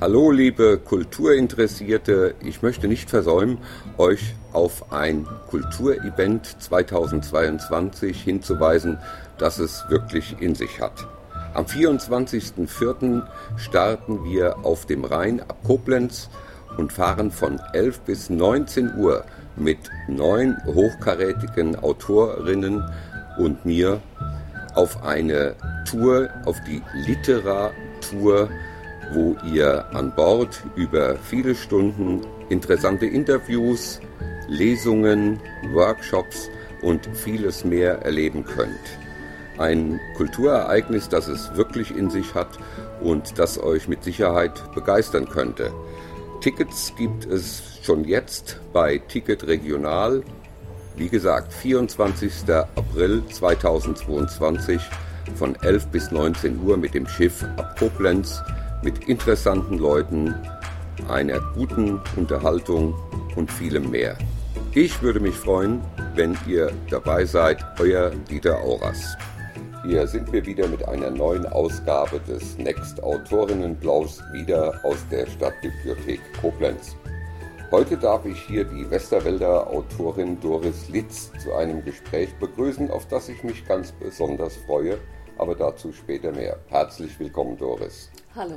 Hallo liebe Kulturinteressierte, ich möchte nicht versäumen, euch auf ein Kulturevent 2022 hinzuweisen, das es wirklich in sich hat. Am 24.04. starten wir auf dem Rhein ab Koblenz und fahren von 11 bis 19 Uhr mit neun hochkarätigen Autorinnen und mir auf eine Tour, auf die Literatur wo ihr an Bord über viele Stunden interessante Interviews, Lesungen, Workshops und vieles mehr erleben könnt. Ein Kulturereignis, das es wirklich in sich hat und das euch mit Sicherheit begeistern könnte. Tickets gibt es schon jetzt bei Ticket Regional. Wie gesagt, 24. April 2022 von 11 bis 19 Uhr mit dem Schiff ab Koblenz mit interessanten Leuten, einer guten Unterhaltung und vielem mehr. Ich würde mich freuen, wenn ihr dabei seid, euer Dieter Auras. Hier sind wir wieder mit einer neuen Ausgabe des Next Autorinnenblaus wieder aus der Stadtbibliothek Koblenz. Heute darf ich hier die Westerwälder Autorin Doris Litz zu einem Gespräch begrüßen, auf das ich mich ganz besonders freue, aber dazu später mehr. Herzlich willkommen, Doris. Hallo.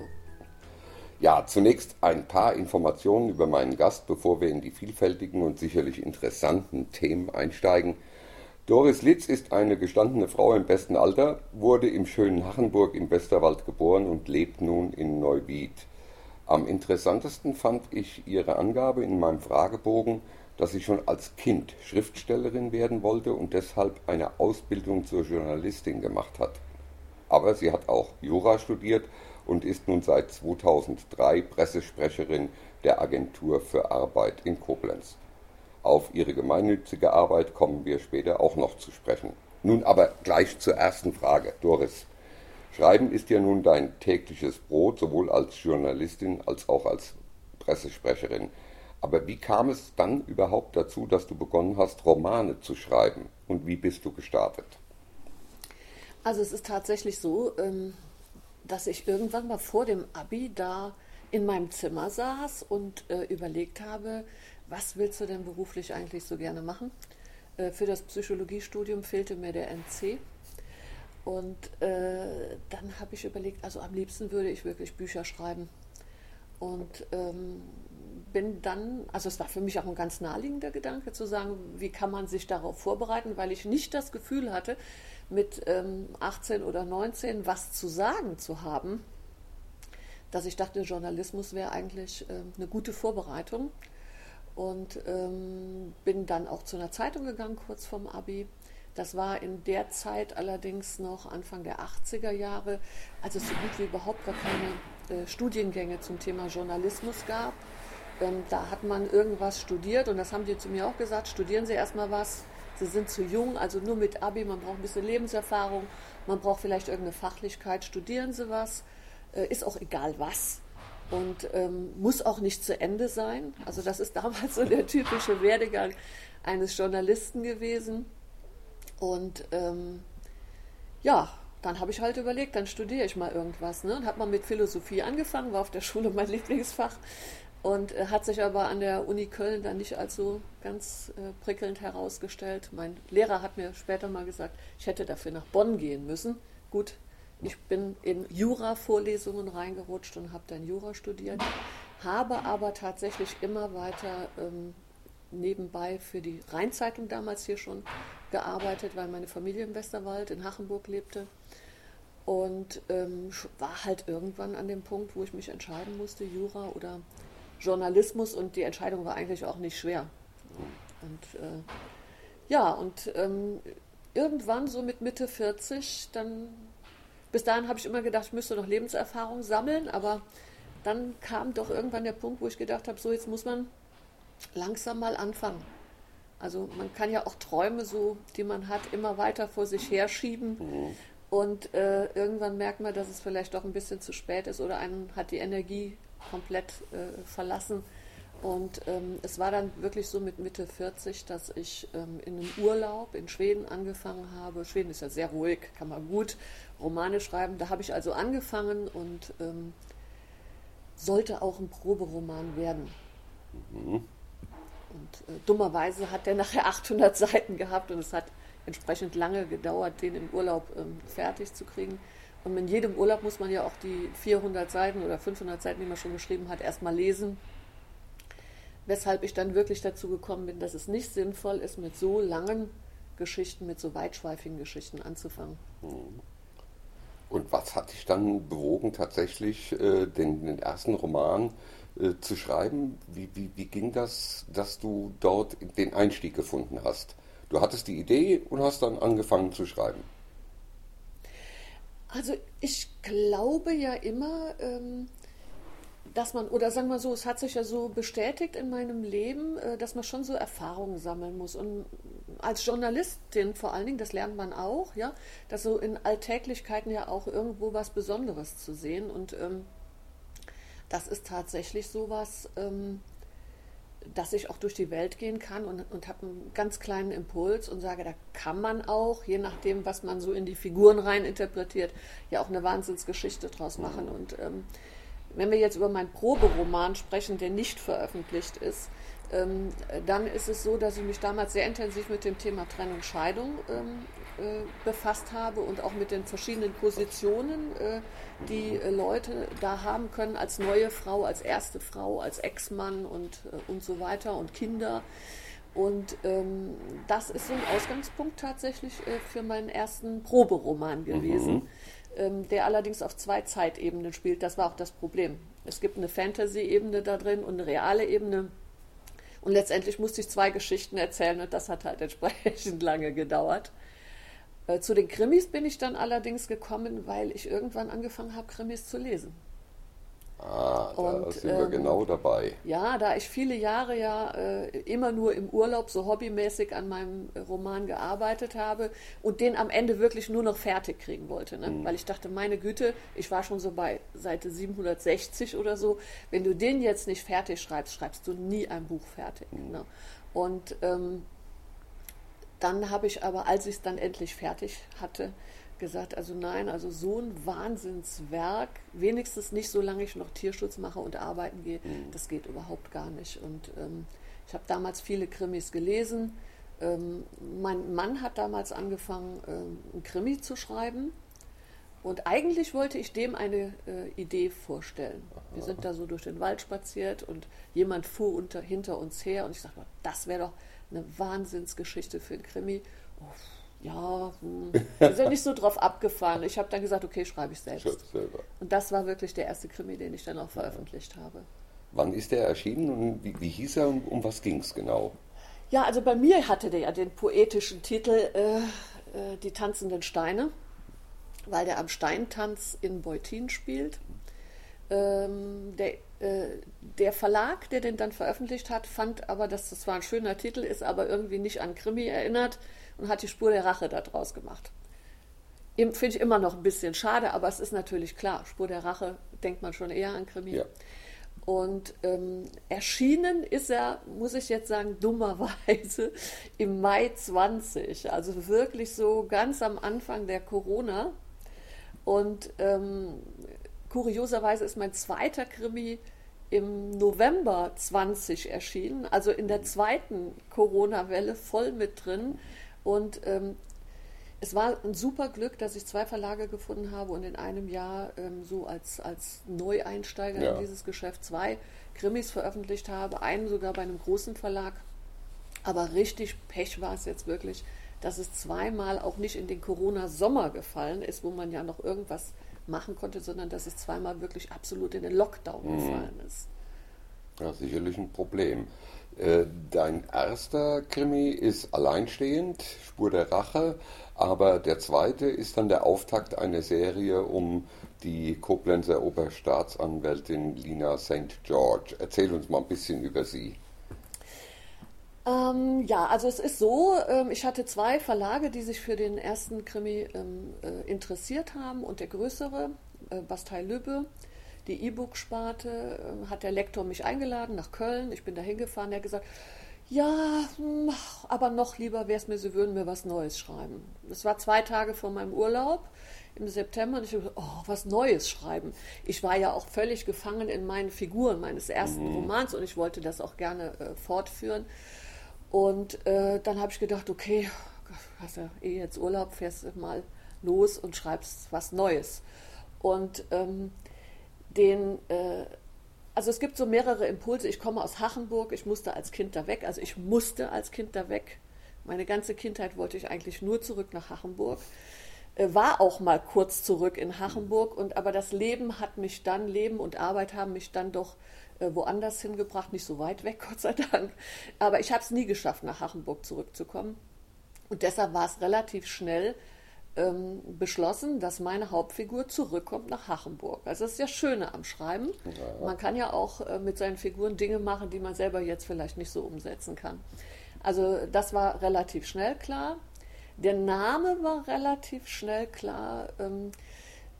Ja, zunächst ein paar Informationen über meinen Gast, bevor wir in die vielfältigen und sicherlich interessanten Themen einsteigen. Doris Litz ist eine gestandene Frau im besten Alter, wurde im schönen Hachenburg im Westerwald geboren und lebt nun in Neuwied. Am interessantesten fand ich ihre Angabe in meinem Fragebogen, dass sie schon als Kind Schriftstellerin werden wollte und deshalb eine Ausbildung zur Journalistin gemacht hat. Aber sie hat auch Jura studiert und ist nun seit 2003 Pressesprecherin der Agentur für Arbeit in Koblenz. Auf ihre gemeinnützige Arbeit kommen wir später auch noch zu sprechen. Nun aber gleich zur ersten Frage. Doris, Schreiben ist ja nun dein tägliches Brot, sowohl als Journalistin als auch als Pressesprecherin. Aber wie kam es dann überhaupt dazu, dass du begonnen hast, Romane zu schreiben? Und wie bist du gestartet? Also es ist tatsächlich so, ähm, dass ich irgendwann mal vor dem Abi da in meinem Zimmer saß und äh, überlegt habe, was willst du denn beruflich eigentlich so gerne machen? Äh, für das Psychologiestudium fehlte mir der NC. Und äh, dann habe ich überlegt, also am liebsten würde ich wirklich Bücher schreiben. Und ähm, bin dann, also es war für mich auch ein ganz naheliegender Gedanke zu sagen, wie kann man sich darauf vorbereiten, weil ich nicht das Gefühl hatte, mit ähm, 18 oder 19 was zu sagen zu haben, dass ich dachte, Journalismus wäre eigentlich äh, eine gute Vorbereitung. Und ähm, bin dann auch zu einer Zeitung gegangen, kurz vorm Abi. Das war in der Zeit allerdings noch Anfang der 80er Jahre, als es so gut wie überhaupt gar keine äh, Studiengänge zum Thema Journalismus gab. Ähm, da hat man irgendwas studiert und das haben die zu mir auch gesagt, studieren Sie erstmal was, Sie sind zu jung, also nur mit Abi, man braucht ein bisschen Lebenserfahrung, man braucht vielleicht irgendeine Fachlichkeit, studieren Sie was, äh, ist auch egal was und ähm, muss auch nicht zu Ende sein. Also das ist damals so der typische Werdegang eines Journalisten gewesen. Und ähm, ja, dann habe ich halt überlegt, dann studiere ich mal irgendwas. Ne? Und habe mal mit Philosophie angefangen, war auf der Schule mein Lieblingsfach. Und äh, hat sich aber an der Uni Köln dann nicht so ganz äh, prickelnd herausgestellt. Mein Lehrer hat mir später mal gesagt, ich hätte dafür nach Bonn gehen müssen. Gut, ich bin in Jura-Vorlesungen reingerutscht und habe dann Jura studiert, habe aber tatsächlich immer weiter ähm, nebenbei für die Rheinzeitung damals hier schon gearbeitet, weil meine Familie im Westerwald in Hachenburg lebte. Und ähm, war halt irgendwann an dem Punkt, wo ich mich entscheiden musste, Jura oder Journalismus und die Entscheidung war eigentlich auch nicht schwer. Und äh, ja, und ähm, irgendwann so mit Mitte 40, dann, bis dahin habe ich immer gedacht, ich müsste noch Lebenserfahrung sammeln, aber dann kam doch irgendwann der Punkt, wo ich gedacht habe, so jetzt muss man langsam mal anfangen. Also man kann ja auch Träume so, die man hat, immer weiter vor sich herschieben. Mhm. Und äh, irgendwann merkt man, dass es vielleicht doch ein bisschen zu spät ist oder einen hat die Energie komplett äh, verlassen. Und ähm, es war dann wirklich so mit Mitte 40, dass ich ähm, in einem Urlaub in Schweden angefangen habe. Schweden ist ja sehr ruhig, kann man gut Romane schreiben. Da habe ich also angefangen und ähm, sollte auch ein Proberoman werden. Mhm. Und äh, dummerweise hat der nachher 800 Seiten gehabt und es hat entsprechend lange gedauert, den im Urlaub ähm, fertig zu kriegen. Und in jedem Urlaub muss man ja auch die 400 Seiten oder 500 Seiten, die man schon geschrieben hat, erstmal lesen. Weshalb ich dann wirklich dazu gekommen bin, dass es nicht sinnvoll ist, mit so langen Geschichten, mit so weitschweifigen Geschichten anzufangen. Mhm. Und was hat dich dann bewogen, tatsächlich äh, den, den, ersten Roman äh, zu schreiben? Wie, wie, wie ging das, dass du dort den Einstieg gefunden hast? Du hattest die Idee und hast dann angefangen zu schreiben. Also ich glaube ja immer, ähm, dass man, oder sagen wir so, es hat sich ja so bestätigt in meinem Leben, äh, dass man schon so Erfahrungen sammeln muss. Und als Journalistin vor allen Dingen, das lernt man auch, ja, dass so in Alltäglichkeiten ja auch irgendwo was Besonderes zu sehen. Und ähm, das ist tatsächlich so was, ähm, dass ich auch durch die Welt gehen kann und, und habe einen ganz kleinen Impuls und sage, da kann man auch, je nachdem, was man so in die Figuren rein interpretiert, ja auch eine Wahnsinnsgeschichte draus machen. Und ähm, wenn wir jetzt über meinen Proberoman sprechen, der nicht veröffentlicht ist, ähm, dann ist es so, dass ich mich damals sehr intensiv mit dem Thema Trennung Scheidung ähm, äh, befasst habe und auch mit den verschiedenen Positionen, äh, die äh, Leute da haben können als neue Frau, als erste Frau, als Ex-Mann und, äh, und so weiter und Kinder. Und ähm, das ist so ein Ausgangspunkt tatsächlich äh, für meinen ersten Proberoman gewesen. Mhm ähm, der allerdings auf zwei Zeitebenen spielt. Das war auch das Problem. Es gibt eine Fantasy-Ebene da drin und eine reale Ebene. Und letztendlich musste ich zwei Geschichten erzählen und das hat halt entsprechend lange gedauert. Äh, zu den Krimis bin ich dann allerdings gekommen, weil ich irgendwann angefangen habe, Krimis zu lesen. Ah, da und, sind wir ähm, genau dabei. Ja, da ich viele Jahre ja äh, immer nur im Urlaub so hobbymäßig an meinem Roman gearbeitet habe und den am Ende wirklich nur noch fertig kriegen wollte. Ne? Mhm. Weil ich dachte, meine Güte, ich war schon so bei Seite 760 oder so. Wenn du den jetzt nicht fertig schreibst, schreibst du nie ein Buch fertig. Mhm. Ne? Und ähm, dann habe ich aber, als ich es dann endlich fertig hatte, gesagt, also nein, also so ein Wahnsinnswerk, wenigstens nicht solange ich noch Tierschutz mache und arbeiten gehe, mhm. das geht überhaupt gar nicht. Und ähm, ich habe damals viele Krimis gelesen. Ähm, mein Mann hat damals angefangen, ähm, ein Krimi zu schreiben. Und eigentlich wollte ich dem eine äh, Idee vorstellen. Wir sind da so durch den Wald spaziert und jemand fuhr unter, hinter uns her und ich sagte, das wäre doch eine Wahnsinnsgeschichte für ein Krimi. Oh, ja, hm. wir sind nicht so drauf abgefahren. Ich habe dann gesagt, okay, schreibe ich selbst. Und das war wirklich der erste Krimi, den ich dann auch veröffentlicht habe. Wann ist der erschienen und wie, wie hieß er und um was ging es genau? Ja, also bei mir hatte der ja den poetischen Titel äh, äh, Die tanzenden Steine, weil der am Steintanz in Beutin spielt. Ähm, der, der Verlag, der den dann veröffentlicht hat, fand aber, dass das zwar ein schöner Titel ist, aber irgendwie nicht an Krimi erinnert und hat die Spur der Rache daraus gemacht. Finde ich immer noch ein bisschen schade, aber es ist natürlich klar, Spur der Rache denkt man schon eher an Krimi. Ja. Und ähm, erschienen ist er, muss ich jetzt sagen, dummerweise im Mai 20, also wirklich so ganz am Anfang der Corona. Und ähm, kurioserweise ist mein zweiter Krimi im November 20 erschienen, also in der zweiten Corona-Welle voll mit drin. Und ähm, es war ein super Glück, dass ich zwei Verlage gefunden habe und in einem Jahr ähm, so als, als Neueinsteiger ja. in dieses Geschäft zwei Krimis veröffentlicht habe, einen sogar bei einem großen Verlag. Aber richtig Pech war es jetzt wirklich, dass es zweimal auch nicht in den Corona-Sommer gefallen ist, wo man ja noch irgendwas machen konnte, sondern dass es zweimal wirklich absolut in den Lockdown mhm. gefallen ist. Ja, sicherlich ein Problem. Äh, dein erster Krimi ist alleinstehend, Spur der Rache, aber der zweite ist dann der Auftakt einer Serie um die Koblenzer Oberstaatsanwältin Lina St. George. Erzähl uns mal ein bisschen über sie. Ähm, ja, also es ist so, ähm, ich hatte zwei Verlage, die sich für den ersten Krimi ähm, äh, interessiert haben und der größere, äh, Bastei Lübbe, die E-Book-Sparte, äh, hat der Lektor mich eingeladen nach Köln. Ich bin da hingefahren, der hat gesagt, ja, hm, aber noch lieber wäre es mir, sie würden mir was Neues schreiben. Das war zwei Tage vor meinem Urlaub im September und ich dachte, oh, was Neues schreiben. Ich war ja auch völlig gefangen in meinen Figuren meines ersten mhm. Romans und ich wollte das auch gerne äh, fortführen. Und äh, dann habe ich gedacht, okay, hast ja eh jetzt Urlaub, fährst mal los und schreibst was Neues. Und ähm, den, äh, also es gibt so mehrere Impulse. Ich komme aus Hachenburg, ich musste als Kind da weg, also ich musste als Kind da weg. Meine ganze Kindheit wollte ich eigentlich nur zurück nach Hachenburg. Äh, war auch mal kurz zurück in Hachenburg, und, aber das Leben hat mich dann, Leben und Arbeit haben mich dann doch woanders hingebracht, nicht so weit weg, Gott sei Dank. Aber ich habe es nie geschafft, nach Hachenburg zurückzukommen. Und deshalb war es relativ schnell ähm, beschlossen, dass meine Hauptfigur zurückkommt nach Hachenburg. Also das ist ja Schöne am Schreiben. Ja. Man kann ja auch äh, mit seinen Figuren Dinge machen, die man selber jetzt vielleicht nicht so umsetzen kann. Also das war relativ schnell klar. Der Name war relativ schnell klar, ähm,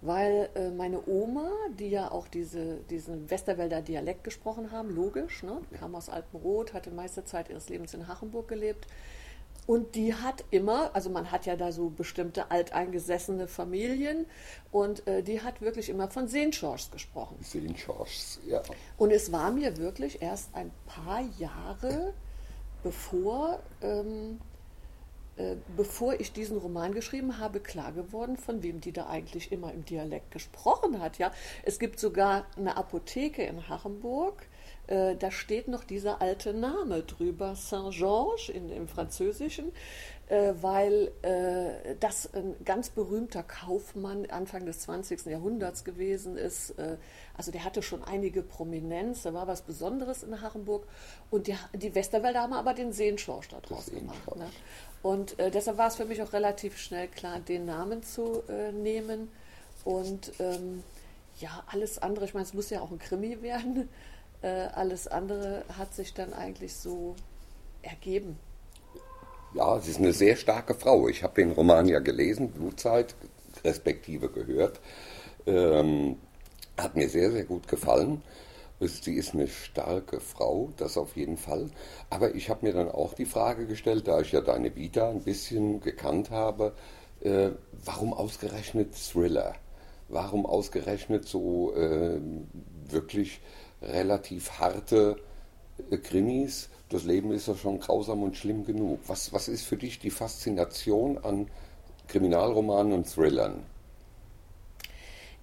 weil äh, meine Oma, die ja auch diese, diesen Westerwälder Dialekt gesprochen haben, logisch, ne? kam aus Alpenrot, hatte meiste Zeit ihres Lebens in Hachenburg gelebt, und die hat immer, also man hat ja da so bestimmte alteingesessene Familien und äh, die hat wirklich immer von Seenschorsch gesprochen. Seenschorsch, ja. Und es war mir wirklich erst ein paar Jahre bevor, ähm, äh, bevor ich diesen Roman geschrieben habe, klar geworden, von wem die da eigentlich immer im Dialekt gesprochen hat. Ja, es gibt sogar eine Apotheke in Hachenburg äh, da steht noch dieser alte Name drüber, Saint-Georges im Französischen, äh, weil äh, das ein ganz berühmter Kaufmann Anfang des 20. Jahrhunderts gewesen ist. Äh, also der hatte schon einige Prominenz, da war was Besonderes in Hachenburg. Und die, die Westerwälder haben aber den Seenschorsch da draus gemacht. Ne? Und äh, deshalb war es für mich auch relativ schnell klar, den Namen zu äh, nehmen. Und ähm, ja, alles andere, ich meine, es muss ja auch ein Krimi werden. Äh, alles andere hat sich dann eigentlich so ergeben. Ja, sie ist eine sehr starke Frau. Ich habe den Roman ja gelesen, Blutzeit, respektive gehört. Ähm, hat mir sehr, sehr gut gefallen. Sie ist eine starke Frau, das auf jeden Fall. Aber ich habe mir dann auch die Frage gestellt, da ich ja deine Vita ein bisschen gekannt habe, äh, warum ausgerechnet Thriller? Warum ausgerechnet so äh, wirklich relativ harte äh, Krimis. Das Leben ist ja schon grausam und schlimm genug. Was, was ist für dich die Faszination an Kriminalromanen und Thrillern?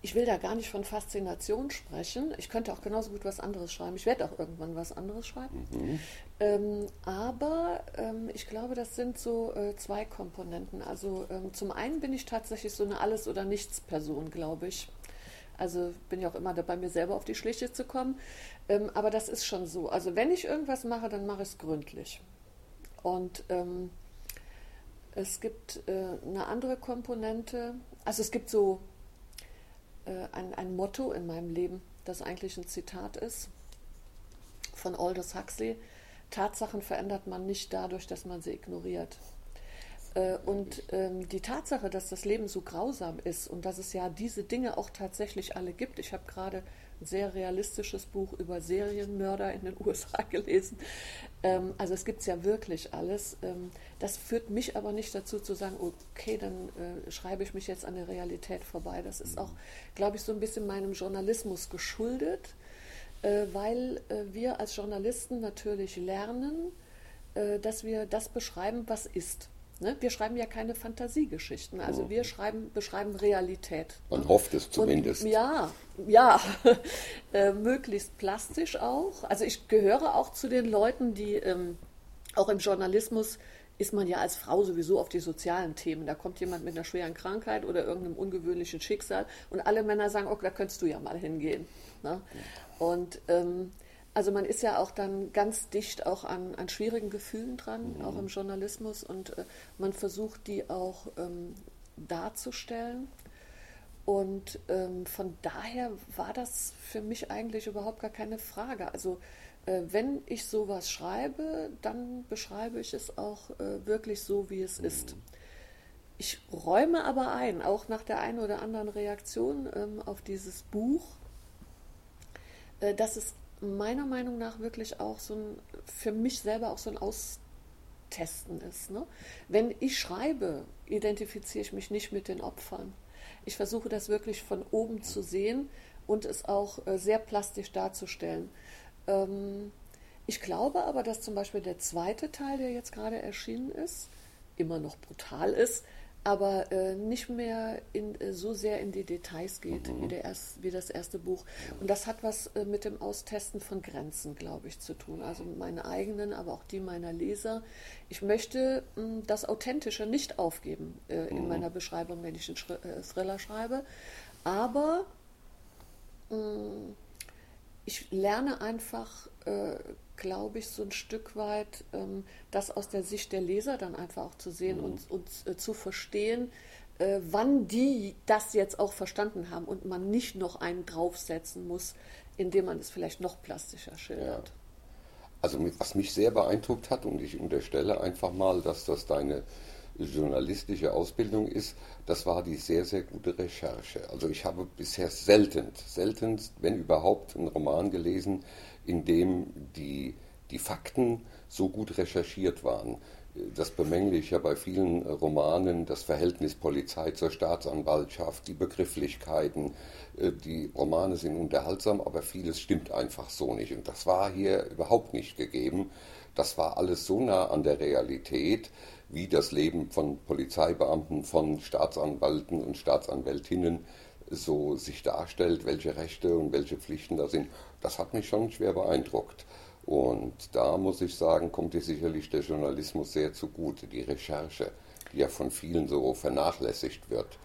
Ich will da gar nicht von Faszination sprechen. Ich könnte auch genauso gut was anderes schreiben. Ich werde auch irgendwann was anderes schreiben. Mhm. Ähm, aber ähm, ich glaube, das sind so äh, zwei Komponenten. Also ähm, zum einen bin ich tatsächlich so eine Alles- oder Nichts-Person, glaube ich. Also bin ja auch immer dabei, mir selber auf die Schliche zu kommen. Ähm, aber das ist schon so. Also wenn ich irgendwas mache, dann mache ich es gründlich. Und ähm, es gibt äh, eine andere Komponente. Also es gibt so ein, ein Motto in meinem Leben, das eigentlich ein Zitat ist von Aldous Huxley. Tatsachen verändert man nicht dadurch, dass man sie ignoriert. Äh, und ähm, die Tatsache, dass das Leben so grausam ist und dass es ja diese Dinge auch tatsächlich alle gibt. Ich habe gerade ein sehr realistisches Buch über Serienmörder in den USA gelesen. Ähm, also es gibt es ja wirklich alles. Ähm, das führt mich aber nicht dazu zu sagen, okay, dann äh, schreibe ich mich jetzt an der Realität vorbei. Das ist auch, glaube ich, so ein bisschen meinem Journalismus geschuldet, äh, weil wir als Journalisten natürlich lernen, dass wir das beschreiben, was ist. Ne? Wir schreiben ja keine Fantasiegeschichten, also wir schreiben, beschreiben Realität. Man ne? hofft es zumindest. Und, ja, ja, äh, möglichst plastisch auch. Also ich gehöre auch zu den Leuten, die ähm, auch im Journalismus ist man ja als Frau sowieso auf die sozialen Themen. Da kommt jemand mit einer schweren Krankheit oder irgendeinem ungewöhnlichen Schicksal und alle Männer sagen, oh, da könntest du ja mal hingehen. Ne? Und ähm, also man ist ja auch dann ganz dicht auch an, an schwierigen Gefühlen dran, mhm. auch im Journalismus und äh, man versucht die auch ähm, darzustellen. Und ähm, von daher war das für mich eigentlich überhaupt gar keine Frage. Also äh, wenn ich sowas schreibe, dann beschreibe ich es auch äh, wirklich so, wie es mhm. ist. Ich räume aber ein, auch nach der einen oder anderen Reaktion ähm, auf dieses Buch, äh, dass es meiner Meinung nach wirklich auch so ein, für mich selber auch so ein Austesten ist. Ne? Wenn ich schreibe, identifiziere ich mich nicht mit den Opfern. Ich versuche das wirklich von oben zu sehen und es auch äh, sehr plastisch darzustellen. Ähm, ich glaube aber, dass zum Beispiel der zweite Teil, der jetzt gerade erschienen ist, immer noch brutal ist, aber äh, nicht mehr in, äh, so sehr in die Details geht mhm. wie, erst, wie das erste Buch. Und das hat was äh, mit dem Austesten von Grenzen, glaube ich, zu tun. Also meine eigenen, aber auch die meiner Leser. Ich möchte mh, das Authentische nicht aufgeben äh, in mhm. meiner Beschreibung, wenn ich einen Schri äh, Thriller schreibe. Aber mh, ich lerne einfach äh, glaube ich, so ein Stück weit ähm, das aus der Sicht der Leser dann einfach auch zu sehen mhm. und, und äh, zu verstehen, äh, wann die das jetzt auch verstanden haben und man nicht noch einen draufsetzen muss, indem man es vielleicht noch plastischer schildert. Ja. Also was mich sehr beeindruckt hat und ich unterstelle einfach mal, dass das deine journalistische Ausbildung ist, das war die sehr, sehr gute Recherche. Also ich habe bisher selten, selten, wenn überhaupt, einen Roman gelesen, in dem die, die Fakten so gut recherchiert waren. Das bemängle ich ja bei vielen Romanen, das Verhältnis Polizei zur Staatsanwaltschaft, die Begrifflichkeiten. Äh, die Romane sind unterhaltsam, aber vieles stimmt einfach so nicht. Und das war hier überhaupt nicht gegeben. Das war alles so nah an der Realität, wie das Leben von Polizeibeamten, von Staatsanwalten und Staatsanwältinnen so sich darstellt, welche Rechte und welche Pflichten da sind, das hat mich schon schwer beeindruckt. Und da muss ich sagen, kommt dir sicherlich der Journalismus sehr zugute, die Recherche, die ja von vielen so vernachlässigt wird.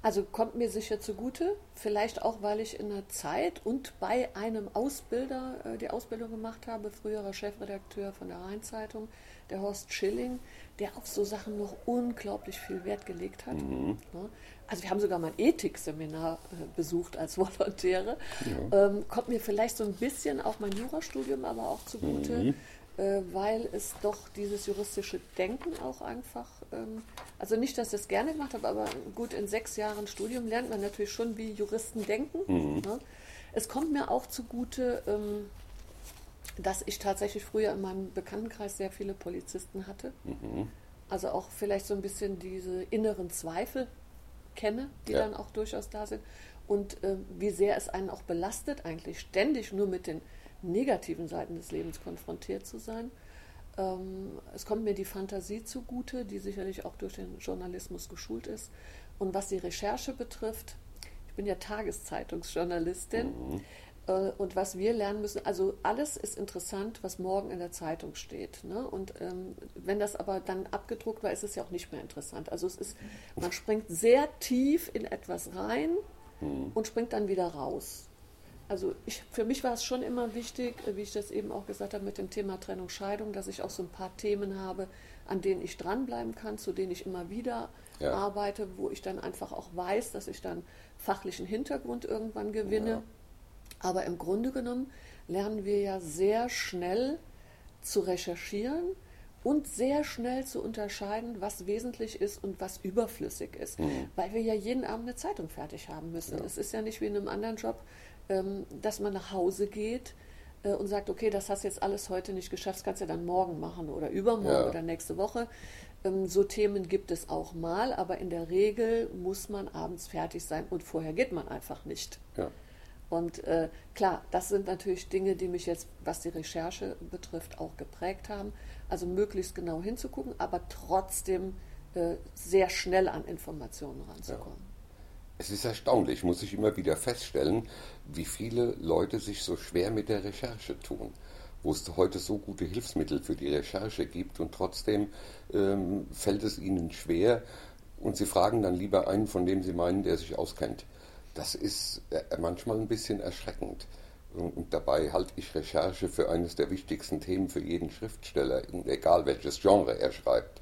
Also kommt mir sicher zugute, vielleicht auch, weil ich in der Zeit und bei einem Ausbilder äh, die Ausbildung gemacht habe, früherer Chefredakteur von der Rheinzeitung, der Horst Schilling, der auf so Sachen noch unglaublich viel Wert gelegt hat. Mhm. Ne? Also wir haben sogar mal ein Ethikseminar äh, besucht als Volontäre. Ja. Ähm, kommt mir vielleicht so ein bisschen auch mein Jurastudium aber auch zugute, mhm. äh, weil es doch dieses juristische Denken auch einfach, ähm, also nicht, dass ich das gerne gemacht habe, aber gut, in sechs Jahren Studium lernt man natürlich schon, wie Juristen denken. Mhm. Ne? Es kommt mir auch zugute, ähm, dass ich tatsächlich früher in meinem Bekanntenkreis sehr viele Polizisten hatte. Mhm. Also auch vielleicht so ein bisschen diese inneren Zweifel kenne, die ja. dann auch durchaus da sind. Und äh, wie sehr es einen auch belastet, eigentlich ständig nur mit den negativen Seiten des Lebens konfrontiert zu sein. Ähm, es kommt mir die Fantasie zugute, die sicherlich auch durch den Journalismus geschult ist. Und was die Recherche betrifft, ich bin ja Tageszeitungsjournalistin. Mhm. Äh, und was wir lernen müssen, also alles ist interessant, was morgen in der Zeitung steht. Ne? Und ähm, wenn das aber dann abgedruckt war, ist es ja auch nicht mehr interessant. Also es ist, man springt sehr tief in etwas rein mhm. und springt dann wieder raus. Also ich, für mich war es schon immer wichtig, äh, wie ich das eben auch gesagt habe mit dem Thema Trennung, Scheidung, dass ich auch so ein paar Themen habe, an denen ich dranbleiben kann, zu denen ich immer wieder ja. arbeite, wo ich dann einfach auch weiß, dass ich dann fachlichen Hintergrund irgendwann gewinne. Ja aber im Grunde genommen lernen wir ja sehr schnell zu recherchieren und sehr schnell zu unterscheiden, was wesentlich ist und was überflüssig ist, mhm. weil wir ja jeden Abend eine Zeitung fertig haben müssen. Ja. Es ist ja nicht wie in einem anderen Job, ähm, dass man nach Hause geht äh, und sagt, okay, das hast du jetzt alles heute nicht geschafft, das kannst du ja dann morgen machen oder übermorgen ja. oder nächste Woche. Ähm, so Themen gibt es auch mal, aber in der Regel muss man abends fertig sein und vorher geht man einfach nicht. Ja. Und äh, klar, das sind natürlich Dinge, die mich jetzt, was die Recherche betrifft, auch geprägt haben. Also möglichst genau hinzugucken, aber trotzdem äh, sehr schnell an Informationen ranzukommen. Ja. Es ist erstaunlich, muss ich immer wieder feststellen, wie viele Leute sich so schwer mit der Recherche tun wo es heute so gute Hilfsmittel für die Recherche gibt und trotzdem ähm, fällt es ihnen schwer und sie fragen dann lieber einen, von dem sie meinen, der sich auskennt das ist äh, manchmal ein bisschen erschreckend. Und dabei halte ich Recherche für eines der wichtigsten Themen für jeden Schriftsteller, egal welches Genre er schreibt.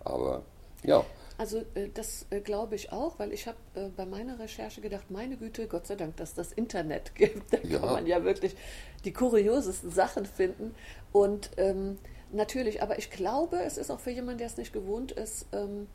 Aber ja. Also äh, das äh, glaube ich auch, weil ich habe bei meiner Recherche gedacht, meine Güte, Gott sei Dank, dass das Internet gibt. Da ja. kann man ja wirklich die kuriosesten Sachen finden. Und ähm, natürlich, aber ich glaube, es ist auch für jemanden, der es nicht gewohnt ist, ähm,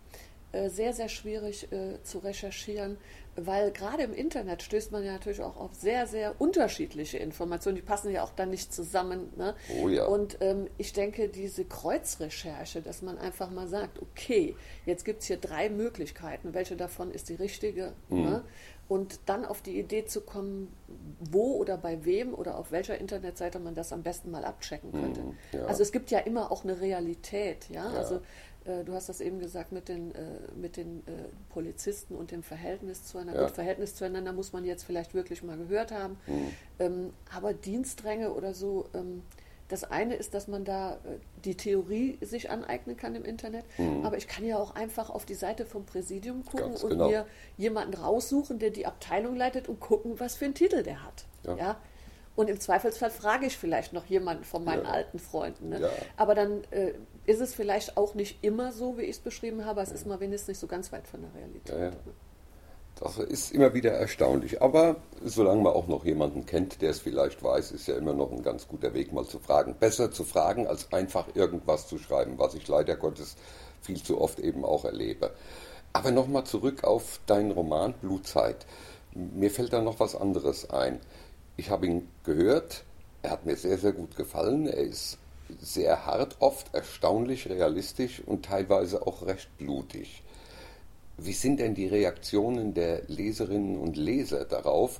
sehr, sehr schwierig äh, zu recherchieren, weil gerade im Internet stößt man ja natürlich auch auf sehr, sehr unterschiedliche Informationen. Die passen ja auch dann nicht zusammen. Ne? Oh ja. Und ähm, ich denke, diese Kreuzrecherche, dass man einfach mal sagt, okay, jetzt gibt es hier drei Möglichkeiten, welche davon ist die richtige? Mhm. Ne? Und dann auf die Idee zu kommen, wo oder bei wem oder auf welcher Internetseite man das am besten mal abchecken könnte. Mhm, ja. Also es gibt ja immer auch eine Realität, ja. Ja. Also du hast das eben gesagt mit den, äh, mit den äh, Polizisten und dem Verhältnis zueinander. Ja. Gut, Verhältnis zueinander muss man jetzt vielleicht wirklich mal gehört haben. Mhm. Ähm, aber Dienstränge oder so, ähm, das eine ist, dass man da äh, die Theorie sich aneignen kann im Internet, aber ich kann ja auch einfach auf die Seite vom Präsidium gucken Mhm. Ganz und genau. mir jemanden raussuchen, der die Abteilung leitet und gucken, was für einen Titel der hat. Ja. Ja. Und im Zweifelsfall frage ich vielleicht noch jemanden von meinen Ja. alten Freunden. Ne? Ja. Aber dann äh, ist es vielleicht auch nicht immer so, wie ich es beschrieben habe. Es ist mal wenigstens nicht so ganz weit von der Realität. Ja, ja. Das ist immer wieder erstaunlich. Aber solange man auch noch jemanden kennt, der es vielleicht weiß, ist ja immer noch ein ganz guter Weg, mal zu fragen. Besser zu fragen, als einfach irgendwas zu schreiben, was ich leider Gottes viel zu oft eben auch erlebe. Aber nochmal zurück auf deinen Roman Blutzeit. Mir fällt da noch was anderes ein. Ich habe ihn gehört, er hat mir sehr, sehr gut gefallen. Er ist sehr hart, oft erstaunlich realistisch und teilweise auch recht blutig. Wie sind denn die Reaktionen der Leserinnen und Leser darauf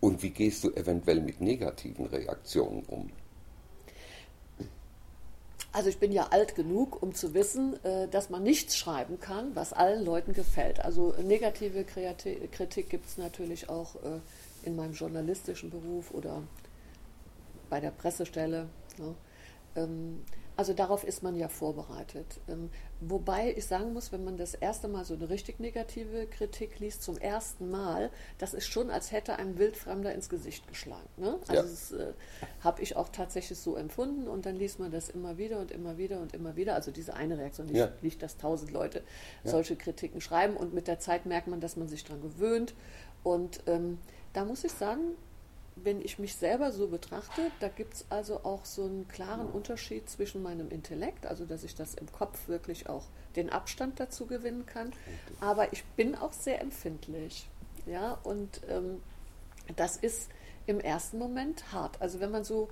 und wie gehst du eventuell mit negativen Reaktionen um? Also ich bin ja alt genug, um zu wissen, äh, dass man nichts schreiben kann, was allen Leuten gefällt. Also negative Kritik gibt es natürlich auch äh, in meinem journalistischen Beruf oder bei der Pressestelle. Ne? Ähm, Also darauf ist man ja vorbereitet. Ähm, Wobei ich sagen muss, wenn man das erste Mal so eine richtig negative Kritik liest, zum ersten Mal, das ist schon, als hätte ein Wildfremder ins Gesicht geschlagen. Ne? Also Ja. das äh, habe ich auch tatsächlich so empfunden und dann liest man das immer wieder und immer wieder und immer wieder. Also diese eine Reaktion, nicht, Ja. nicht dass tausend Leute Ja. solche Kritiken schreiben und mit der Zeit merkt man, dass man sich daran gewöhnt. Und ähm, da muss ich sagen, wenn ich mich selber so betrachte, da gibt es also auch so einen klaren Unterschied zwischen meinem Intellekt, also dass ich das im Kopf wirklich auch den Abstand dazu gewinnen kann, aber ich bin auch sehr empfindlich. Ja, und ähm, das ist im ersten Moment hart. Also wenn man so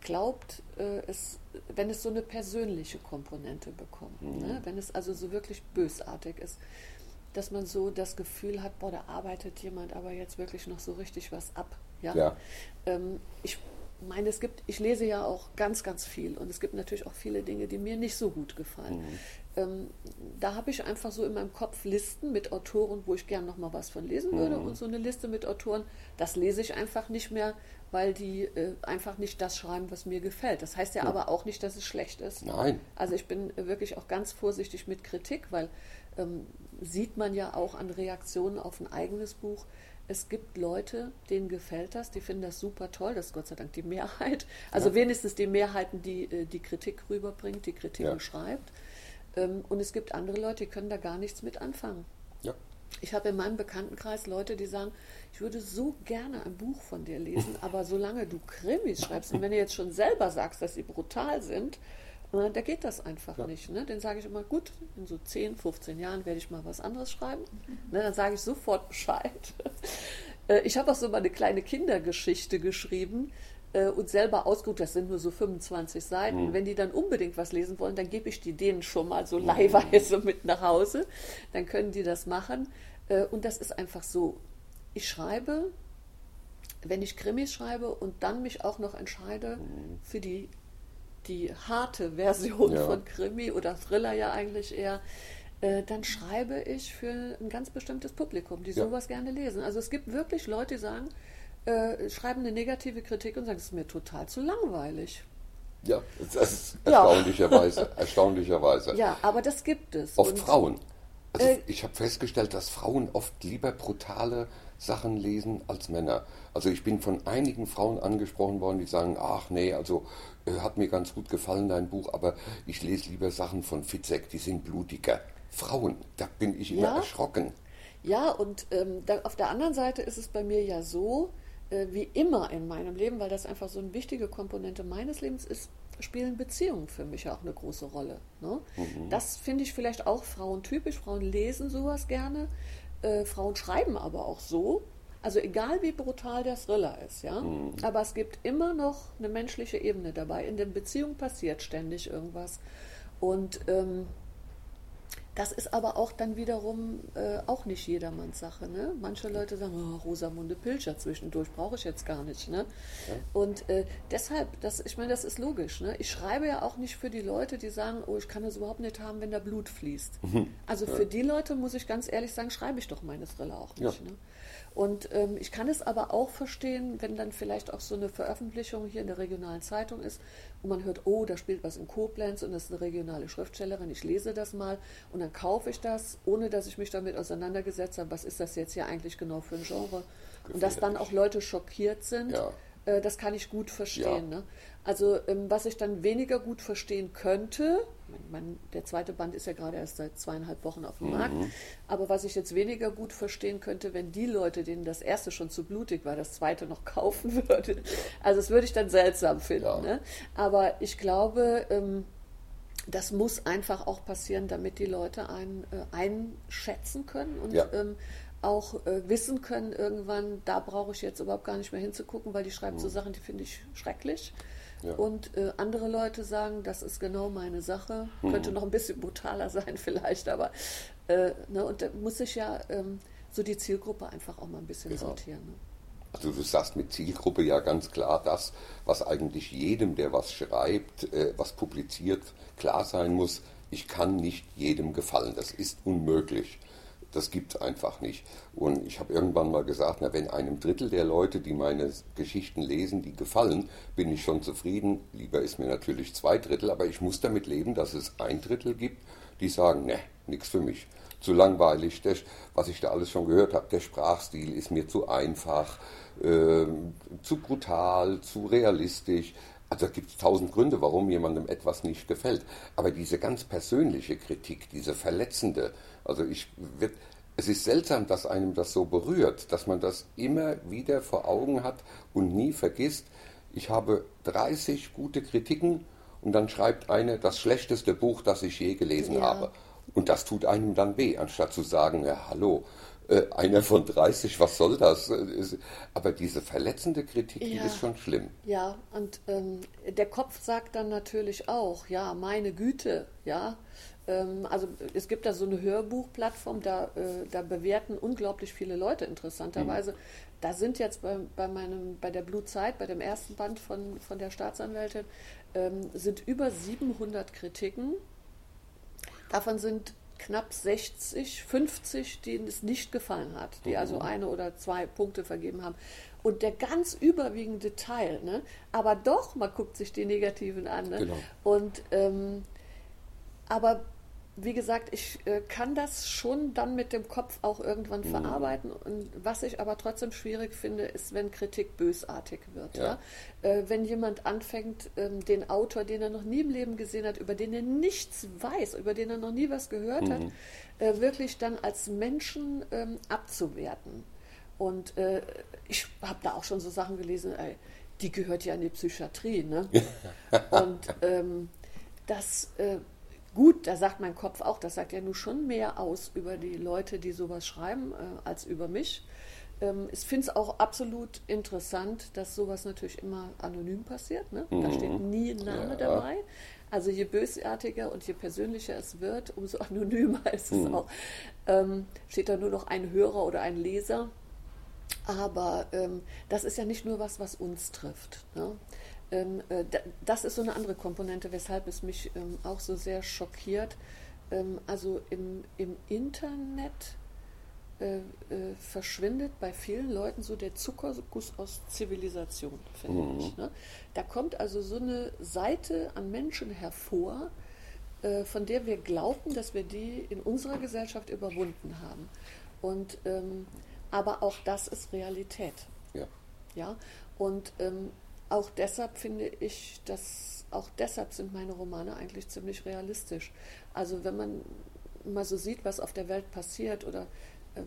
glaubt, äh, es, wenn es so eine persönliche Komponente bekommt, ne? wenn es also so wirklich bösartig ist, dass man so das Gefühl hat, boah, da arbeitet jemand aber jetzt wirklich noch so richtig was ab. Ja. Ja. Ähm, ich meine, es gibt, ich lese ja auch ganz, ganz viel und es gibt natürlich auch viele Dinge, die mir nicht so gut gefallen. Ähm, da habe ich einfach so in meinem Kopf Listen mit Autoren, wo ich gern noch mal was von lesen würde und so eine Liste mit Autoren, das lese ich einfach nicht mehr, weil die äh, einfach nicht das schreiben, was mir gefällt. Das heißt ja aber auch nicht, dass es schlecht ist. Nein. Also ich bin wirklich auch ganz vorsichtig mit Kritik, weil ähm, sieht man ja auch an Reaktionen auf ein eigenes Buch. Es gibt Leute, denen gefällt das, die finden das super toll, das ist Gott sei Dank die Mehrheit. Also Ja. wenigstens die Mehrheiten, die äh, die Kritik rüberbringt, die Kritiken Ja. schreibt. Ähm, und es gibt andere Leute, die können da gar nichts mit anfangen. Ja. Ich habe in meinem Bekanntenkreis Leute, die sagen, ich würde so gerne ein Buch von dir lesen, aber solange du Krimis schreibst und wenn du jetzt schon selber sagst, dass sie brutal sind, äh, da geht das einfach Ja. nicht. Ne? Dann sage ich immer, gut, in so 10, 15 Jahren werde ich mal was anderes schreiben. Ne? Dann sage ich sofort Bescheid. Äh, Ich habe auch so mal eine kleine Kindergeschichte geschrieben äh, und selber ausgeguckt, das sind nur so 25 Seiten. Wenn die dann unbedingt was lesen wollen, dann gebe ich die denen schon mal so leihweise mit nach Hause. Dann können die das machen. Äh, Und das ist einfach so. Ich schreibe, wenn ich Krimis schreibe und dann mich auch noch entscheide für die, die harte Version Ja. von Krimi oder Thriller ja eigentlich eher, äh, dann schreibe ich für ein ganz bestimmtes Publikum, die Ja. sowas gerne lesen. Also es gibt wirklich Leute, die sagen, äh, schreiben eine negative Kritik und sagen, es ist mir total zu langweilig. Ja, das ist Ja. erstaunlicherweise, erstaunlicherweise. Ja, aber das gibt es. Oft Und- Frauen. Also Äh, ich habe festgestellt, dass Frauen oft lieber brutale Sachen lesen als Männer. Also ich bin von einigen Frauen angesprochen worden, die sagen, ach nee, also hat mir ganz gut gefallen dein Buch, aber ich lese lieber Sachen von Fitzek, die sind blutiger. Frauen, da bin ich immer Ja? erschrocken. Ja, und ähm, da, auf der anderen Seite ist es bei mir ja so, äh, wie immer in meinem Leben, weil das einfach so eine wichtige Komponente meines Lebens ist, spielen Beziehungen für mich ja auch eine große Rolle. Ne? Das finde ich vielleicht auch frauentypisch. Frauen lesen sowas gerne. Äh, Frauen schreiben aber auch so. Also egal wie brutal der Thriller ist, ja. Mhm. Aber es gibt immer noch eine menschliche Ebene dabei. In den Beziehungen passiert ständig irgendwas. Und ähm, das ist aber auch dann wiederum äh, auch nicht jedermanns Sache. Ne? Manche Leute sagen, oh, Rosamunde Pilcher zwischendurch brauche ich jetzt gar nicht. Ne? Ja. Und äh, deshalb, das, ich meine, das ist logisch. Ne? Ich schreibe ja auch nicht für die Leute, die sagen, oh, ich kann es überhaupt nicht haben, wenn da Blut fließt. Mhm. Also ja. für die Leute muss ich ganz ehrlich sagen, schreibe ich doch meine Thriller auch nicht. Ja. Ne? Und ähm, ich kann es aber auch verstehen, wenn dann vielleicht auch so eine Veröffentlichung hier in der regionalen Zeitung ist, wo man hört, oh, da spielt was in Koblenz und das ist eine regionale Schriftstellerin, ich lese das mal und dann kaufe ich das, ohne dass ich mich damit auseinandergesetzt habe, was ist das jetzt hier eigentlich genau für ein Genre. Und dass dann auch Leute schockiert sind, ja. Äh, das kann ich gut verstehen. Ja. Ne? Also ähm, was ich dann weniger gut verstehen könnte, mein, der zweite Band ist ja gerade erst seit zweieinhalb Wochen auf dem mhm. Markt. Aber was ich jetzt weniger gut verstehen könnte, wenn die Leute, denen das erste schon zu blutig war, das zweite noch kaufen würden. Also das würde ich dann seltsam finden. Ja. Ne? Aber ich glaube, ähm, das muss einfach auch passieren, damit die Leute einen äh, einschätzen können und ja. ähm, auch äh, wissen können irgendwann, da brauche ich jetzt überhaupt gar nicht mehr hinzugucken, weil die schreibt mhm. so Sachen, die finde ich schrecklich. Ja. Und äh, andere Leute sagen, das ist genau meine Sache. Mhm. Könnte noch ein bisschen brutaler sein vielleicht, aber äh, ne, und da muss ich ja ähm, so die Zielgruppe einfach auch mal ein bisschen ja. sortieren. Ne? Also du sagst mit Zielgruppe ja ganz klar das, was eigentlich jedem, der was schreibt, äh, was publiziert, klar sein muss. Ich kann nicht jedem gefallen. Das ist unmöglich das gibt es einfach nicht. Und ich habe irgendwann mal gesagt, na, wenn einem Drittel der Leute, die meine Geschichten lesen, die gefallen, bin ich schon zufrieden. Lieber ist mir natürlich zwei Drittel, aber ich muss damit leben, dass es ein Drittel gibt, die sagen, ne, nichts für mich. Zu langweilig, der, was ich da alles schon gehört habe, der Sprachstil ist mir zu einfach, äh, zu brutal, zu realistisch. Also gibt es tausend Gründe, warum jemandem etwas nicht gefällt. Aber diese ganz persönliche Kritik, diese verletzende, also ich wird, es ist seltsam, dass einem das so berührt, dass man das immer wieder vor Augen hat und nie vergisst. Ich habe 30 gute Kritiken und dann schreibt eine das schlechteste Buch, das ich je gelesen ja. habe. Und das tut einem dann weh, anstatt zu sagen, ja, hallo, äh, einer von 30, was soll das? Aber diese verletzende Kritik, ja, die ist schon schlimm. Ja, und ähm, der Kopf sagt dann natürlich auch, ja, meine Güte, ja, also es gibt da so eine Hörbuchplattform, da, äh, da bewerten unglaublich viele Leute interessanterweise. Mhm. Da sind jetzt bei, bei, meinem, bei der Blutzeit, bei dem ersten Band von, von der Staatsanwältin, ähm, sind über 700 Kritiken. Davon sind knapp 60, 50, denen es nicht gefallen hat, die also mhm. eine oder zwei Punkte vergeben haben. Und der ganz überwiegende Teil, ne, aber doch, man guckt sich die Negativen an. Ne? Genau. Und ähm, aber wie gesagt, ich äh, kann das schon dann mit dem Kopf auch irgendwann mhm. verarbeiten. Und was ich aber trotzdem schwierig finde, ist, wenn Kritik bösartig wird. Ja. ja? Äh, wenn jemand anfängt, ähm, den Autor, den er noch nie im Leben gesehen hat, über den er nichts weiß, über den er noch nie was gehört mhm. hat, äh, wirklich dann als Menschen ähm, abzuwerten. Und äh, ich habe da auch schon so Sachen gelesen, ey, die gehört ja in die Psychiatrie. Ne? Und ähm, das äh, Gut, da sagt mein Kopf auch, das sagt ja nur schon mehr aus über die Leute, die sowas schreiben, äh, als über mich. Ähm, ich finde es auch absolut interessant, dass sowas natürlich immer anonym passiert. Ne? Mhm. Da steht nie ein Name ja. dabei. Also je bösartiger und je persönlicher es wird, umso anonymer ist es mhm. auch. Ähm, steht da nur noch ein Hörer oder ein Leser. Aber ähm, das ist ja nicht nur was, was uns trifft. Ne? Ähm, äh, das ist so eine andere Komponente, weshalb es mich ähm, auch so sehr schockiert. Ähm, also im, im Internet äh, äh, verschwindet bei vielen Leuten so der Zuckerguss aus Zivilisation, finde mhm. ich. Ne? Da kommt also so eine Seite an Menschen hervor, äh, von der wir glauben, dass wir die in unserer Gesellschaft überwunden haben. Und ähm, aber auch das ist Realität. Ja. ja? Und ähm, auch deshalb finde ich, dass auch deshalb sind meine Romane eigentlich ziemlich realistisch. Also wenn man mal so sieht, was auf der Welt passiert oder äh,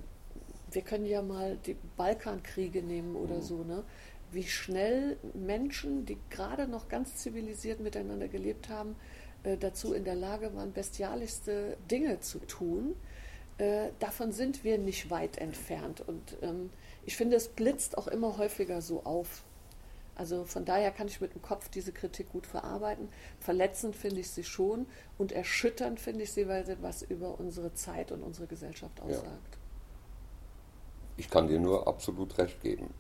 wir können ja mal die Balkankriege nehmen oder mhm. so, ne? Wie schnell Menschen, die gerade noch ganz zivilisiert miteinander gelebt haben, äh, dazu in der Lage waren, bestialischste Dinge zu tun. äh, davon sind wir nicht weit entfernt. Und ähm, ich finde, es blitzt auch immer häufiger so auf. Also von daher kann ich mit dem Kopf diese Kritik gut verarbeiten. Verletzend finde ich sie schon und erschütternd finde ich sie, weil sie was über unsere Zeit und unsere Gesellschaft aussagt. Ja. Ich kann dir nur absolut recht geben.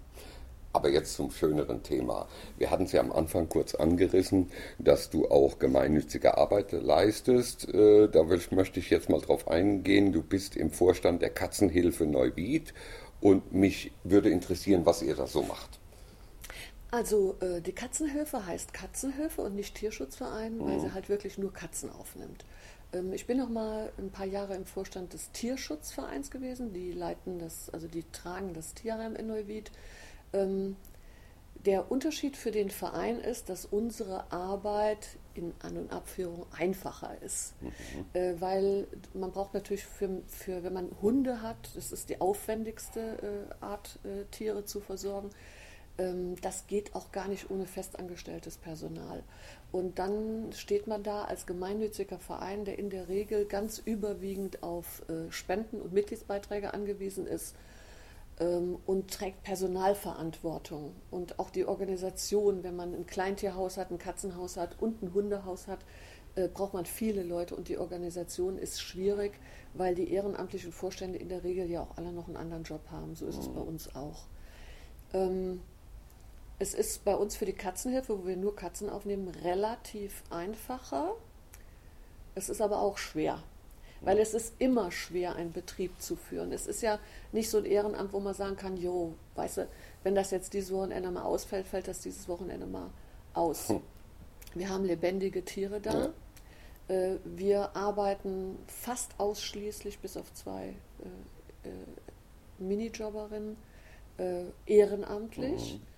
Aber jetzt zum schöneren Thema. Wir hatten es ja am Anfang kurz angerissen, dass du auch gemeinnützige Arbeit leistest. Äh, da möchte ich jetzt mal drauf eingehen. Du bist im Vorstand der Katzenhilfe Neuwied und mich würde interessieren, was ihr da so macht. Also äh, die Katzenhilfe heißt Katzenhilfe und nicht Tierschutzverein, weil mhm. sie halt wirklich nur Katzen aufnimmt. Ähm, ich bin noch mal ein paar Jahre im Vorstand des Tierschutzvereins gewesen. Die leiten das, also die tragen das Tierheim in Neuwied. Ähm, der Unterschied für den Verein ist, dass unsere Arbeit in An- und Abführung einfacher ist. Mhm. Äh, weil man braucht natürlich für, für, wenn man Hunde hat, das ist die aufwendigste äh, Art, äh, Tiere zu versorgen, das geht auch gar nicht ohne festangestelltes Personal. Und dann steht man da als gemeinnütziger Verein, der in der Regel ganz überwiegend auf äh, Spenden und Mitgliedsbeiträge angewiesen ist ähm, und trägt Personalverantwortung. Und auch die Organisation, wenn man ein Kleintierhaus hat, ein Katzenhaus hat und ein Hundehaus hat, äh, braucht man viele Leute und die Organisation ist schwierig, weil die ehrenamtlichen Vorstände in der Regel ja auch alle noch einen anderen Job haben. So ist es mhm. bei uns auch. Ähm, es ist bei uns für die Katzenhilfe, wo wir nur Katzen aufnehmen, relativ einfacher. Es ist aber auch schwer. Weil es ist immer schwer, einen Betrieb zu führen. Es ist ja nicht so ein Ehrenamt, wo man sagen kann, jo, weißt du, wenn das jetzt dieses Wochenende mal ausfällt, fällt das dieses Wochenende mal aus. Hm. Wir haben lebendige Tiere da. Ja. Äh, wir arbeiten fast ausschließlich, bis auf zwei äh, äh, Minijobberinnen, ehrenamtlich. Mhm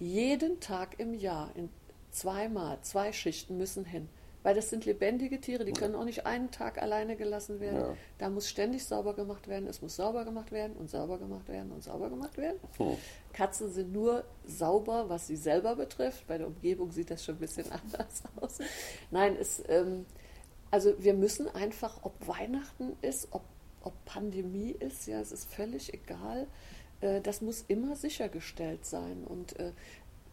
jeden Tag im Jahr, in zweimal, zwei Schichten müssen hin. Weil das sind lebendige Tiere, die können auch nicht einen Tag alleine gelassen werden. Ja. Da muss ständig sauber gemacht werden, es muss sauber gemacht werden und sauber gemacht werden und sauber gemacht werden. Hm. Katzen sind nur sauber, was sie selber betrifft. Bei der Umgebung sieht das schon ein bisschen anders aus. Nein, es, ähm, also wir müssen einfach, ob Weihnachten ist, ob, ob Pandemie ist, ja, es ist völlig egal. Äh, das muss immer sichergestellt sein. Und äh,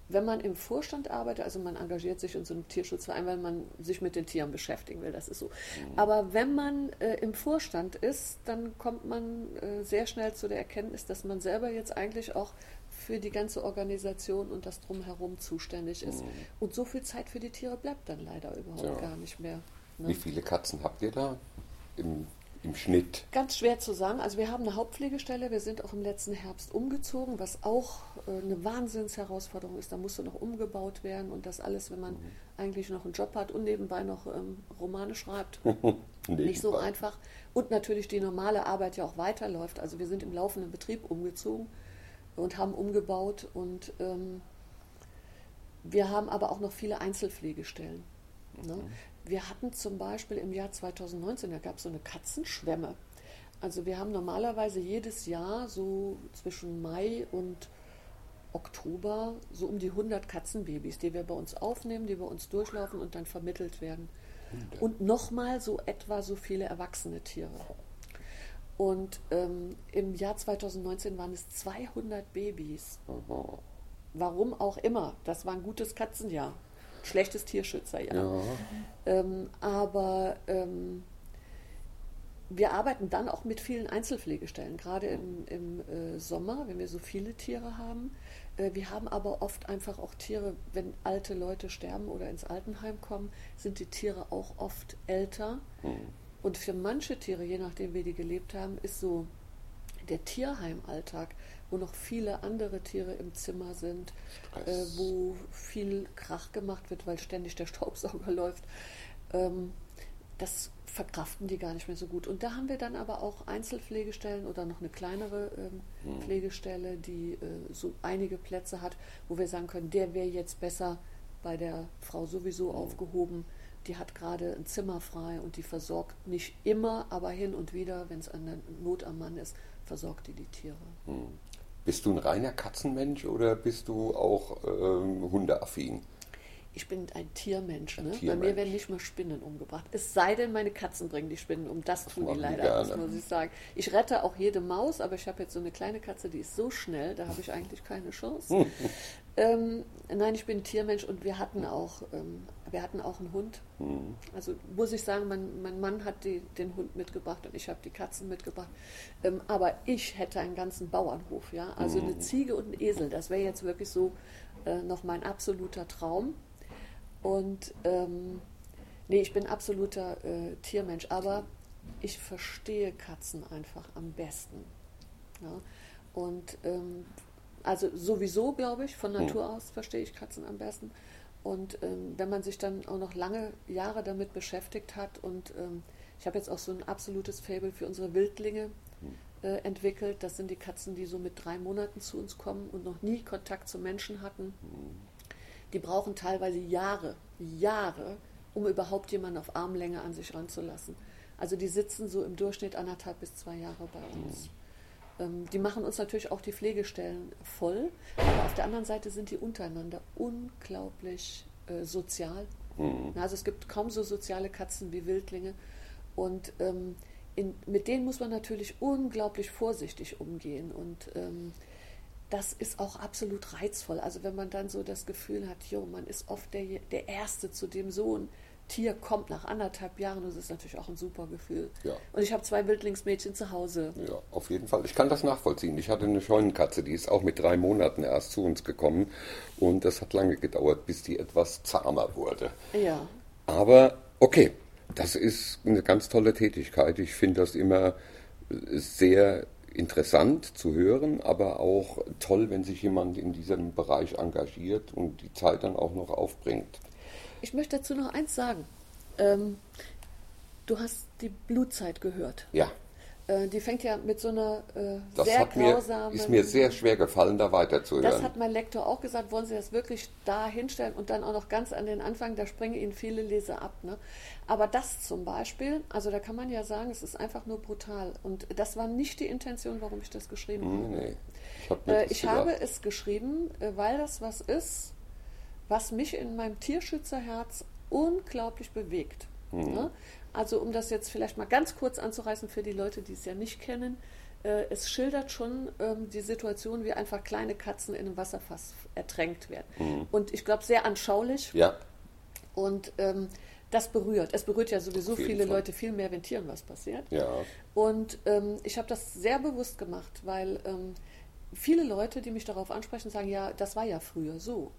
wenn man im Vorstand arbeitet, also man engagiert sich in so einem Tierschutzverein, weil man sich mit den Tieren beschäftigen will, das ist so. Mhm. Aber wenn man äh, im Vorstand ist, dann kommt man äh, sehr schnell zu der Erkenntnis, dass man selber jetzt eigentlich auch für die ganze Organisation und das drumherum zuständig ist. Mhm. Und so viel Zeit für die Tiere bleibt dann leider überhaupt ja. gar nicht mehr. Ne? Wie viele Katzen habt ihr da im im Schnitt? Ganz schwer zu sagen. Also wir haben eine Hauptpflegestelle, wir sind auch im letzten Herbst umgezogen, was auch äh, eine Wahnsinnsherausforderung ist. Da musste noch umgebaut werden und das alles, wenn man mhm. eigentlich noch einen Job hat und nebenbei noch ähm, Romane schreibt. nicht so einfach. Und natürlich die normale Arbeit ja auch weiterläuft. Also wir sind im laufenden Betrieb umgezogen und haben umgebaut und ähm, wir haben aber auch noch viele Einzelpflegestellen. Ne? Wir hatten zum Beispiel im Jahr 2019, da gab es so eine Katzenschwemme. Also wir haben normalerweise jedes Jahr so zwischen Mai und Oktober so um die 100 Katzenbabys, die wir bei uns aufnehmen, die bei uns durchlaufen und dann vermittelt werden. Und nochmal so etwa so viele erwachsene Tiere. Und ähm, im Jahr 2019 waren es 200 Babys. Warum auch immer. Das war ein gutes Katzenjahr schlechtes Tierschützer, ja. ja. Ähm, aber ähm, wir arbeiten dann auch mit vielen Einzelpflegestellen, gerade im, im äh, Sommer, wenn wir so viele Tiere haben. Äh, wir haben aber oft einfach auch Tiere, wenn alte Leute sterben oder ins Altenheim kommen, sind die Tiere auch oft älter. Mhm. Und für manche Tiere, je nachdem wie die gelebt haben, ist so der Tierheimalltag wo noch viele andere Tiere im Zimmer sind, äh, wo viel Krach gemacht wird, weil ständig der Staubsauger läuft. Ähm, das verkraften die gar nicht mehr so gut. Und da haben wir dann aber auch Einzelpflegestellen oder noch eine kleinere ähm, hm. Pflegestelle, die äh, so einige Plätze hat, wo wir sagen können, der wäre jetzt besser bei der Frau sowieso hm. aufgehoben. Die hat gerade ein Zimmer frei und die versorgt nicht immer, aber hin und wieder, wenn es an Not am Mann ist, versorgt die die Tiere. Hm. Bist du ein reiner Katzenmensch oder bist du auch ähm, hundeaffin? ich bin ein Tiermensch. Ne? Tiermensch. Bei mir werden nicht mehr Spinnen umgebracht. Es sei denn, meine Katzen bringen die Spinnen um. Das tun die leider, gerne. das muss ich sagen. Ich rette auch jede Maus, aber ich habe jetzt so eine kleine Katze, die ist so schnell, da habe ich eigentlich keine Chance. ähm, nein, ich bin ein Tiermensch und wir hatten auch, ähm, wir hatten auch einen Hund. Mhm. Also muss ich sagen, mein, mein Mann hat die, den Hund mitgebracht und ich habe die Katzen mitgebracht. Ähm, aber ich hätte einen ganzen Bauernhof, ja. Also Mhm. eine Ziege und ein Esel, das wäre jetzt wirklich so äh, noch mein absoluter Traum. Und ähm, nee, ich bin absoluter äh, Tiermensch, aber ich verstehe Katzen einfach am besten. Ja? Und ähm, also sowieso, glaube ich, von Natur aus verstehe ich Katzen am besten. Und ähm, wenn man sich dann auch noch lange Jahre damit beschäftigt hat und ähm, ich habe jetzt auch so ein absolutes Fable für unsere Wildlinge äh, entwickelt. Das sind die Katzen, die so mit drei Monaten zu uns kommen und noch nie Kontakt zu Menschen hatten. Die brauchen teilweise Jahre, Jahre, um überhaupt jemanden auf Armlänge an sich ranzulassen. Also die sitzen so im Durchschnitt anderthalb bis zwei Jahre bei uns. Ähm, die machen uns natürlich auch die Pflegestellen voll, aber auf der anderen Seite sind die untereinander unglaublich äh, sozial. Na, Also es gibt kaum so soziale Katzen wie Wildlinge und ähm, in, mit denen muss man natürlich unglaublich vorsichtig umgehen und ähm, das ist auch absolut reizvoll. Also wenn man dann so das Gefühl hat, jo, man ist oft der, der Erste, zu dem so ein Tier kommt nach anderthalb Jahren, das ist natürlich auch ein super Gefühl. Ja. Und ich habe zwei Wildlingsmädchen zu Hause. Ja, auf jeden Fall. Ich kann das nachvollziehen. Ich hatte eine Scheunenkatze, die ist auch mit drei Monaten erst zu uns gekommen und das hat lange gedauert, bis die etwas zahmer wurde. Ja, Aber okay, das ist eine ganz tolle Tätigkeit. Ich finde das immer sehr interessant zu hören, aber auch toll, wenn sich jemand in diesem Bereich engagiert und die Zeit dann auch noch aufbringt. Ich möchte dazu noch eins sagen. Ähm, du hast die Blutzeit gehört. Ja, Äh, die fängt ja mit so einer äh, das sehr hat mir, grausamen... ist mir sehr schwer gefallen, da Das weiterzuhören. hat mein Lektor auch gesagt, wollen Sie das wirklich da hinstellen und dann auch noch ganz an den Anfang, da springen Ihnen viele Leser ab. Ne? Aber das zum Beispiel, also da kann man ja sagen, es ist einfach nur brutal. Und das war nicht die Intention, warum ich das geschrieben habe. Nee, ich habe mir Äh, das ich habe es geschrieben, äh, weil das was ist, was mich in meinem Tierschützerherz unglaublich bewegt. Mhm. Ne? Also um das jetzt vielleicht mal ganz kurz anzureißen für die Leute, die es ja nicht kennen. Äh, es schildert schon ähm, die Situation, wie einfach kleine Katzen in einem Wasserfass ertränkt werden. Und ich glaube, sehr anschaulich. Mhm. Ja, Und ähm, das berührt. Es berührt ja sowieso viele Fall. Leute viel mehr, wenn Tieren was passiert. ja, Und ähm, ich habe das sehr bewusst gemacht, weil ähm, viele Leute, die mich darauf ansprechen, sagen, ja, das war ja früher so.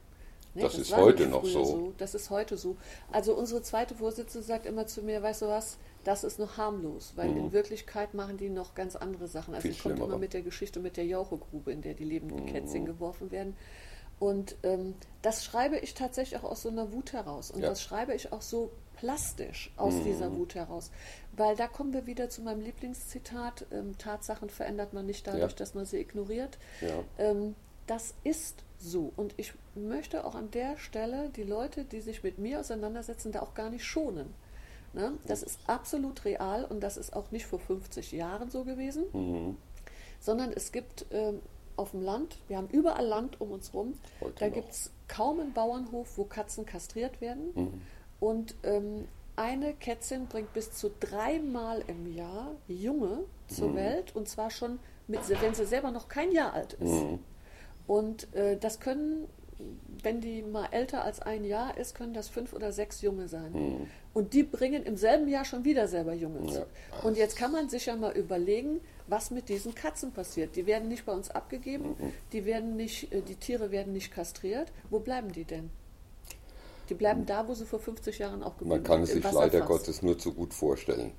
Nee, Das ist war heute noch früher so. Das ist heute so. Also unsere zweite Vorsitzende sagt immer zu mir, weißt du was, das ist noch harmlos, weil in Wirklichkeit machen die noch ganz andere Sachen. Also Mhm. Viel kommt schlimmere. immer mit der Geschichte mit der Jauchegrube, in der die lebenden Mhm. Kätzchen geworfen werden. Und ähm, das schreibe ich tatsächlich auch aus so einer Wut heraus. Und Ja. das schreibe ich auch so plastisch aus Mhm. dieser Wut heraus. Weil da kommen wir wieder zu meinem Lieblingszitat, ähm, Tatsachen verändert man nicht dadurch, Ja. dass man sie ignoriert. ja. Ähm, das ist so. Und ich möchte auch an der Stelle die Leute, die sich mit mir auseinandersetzen, da auch gar nicht schonen. Ne? Das ist absolut real und das ist auch nicht vor 50 Jahren so gewesen, Mhm. sondern es gibt ähm, auf dem Land, wir haben überall Land um uns rum, Heute da gibt es kaum einen Bauernhof, wo Katzen kastriert werden. Mhm. Und ähm, eine Kätzin bringt bis zu dreimal im Jahr Junge Mhm. zur Welt und zwar schon, mit, wenn sie selber noch kein Jahr alt ist. Mhm. Und äh, das können, wenn die mal älter als ein Jahr ist, können das fünf oder sechs Junge sein. Und die bringen im selben Jahr schon wieder selber Junge. Mhm. Ja. Und jetzt kann man sich ja mal überlegen, was mit diesen Katzen passiert. Die werden nicht bei uns abgegeben, Mhm. die werden nicht, äh, die Tiere werden nicht kastriert. Wo bleiben die denn? Die bleiben da, wo sie vor 50 Jahren auch geblieben Man kann es sind, sich leider. Gottes nur zu gut vorstellen.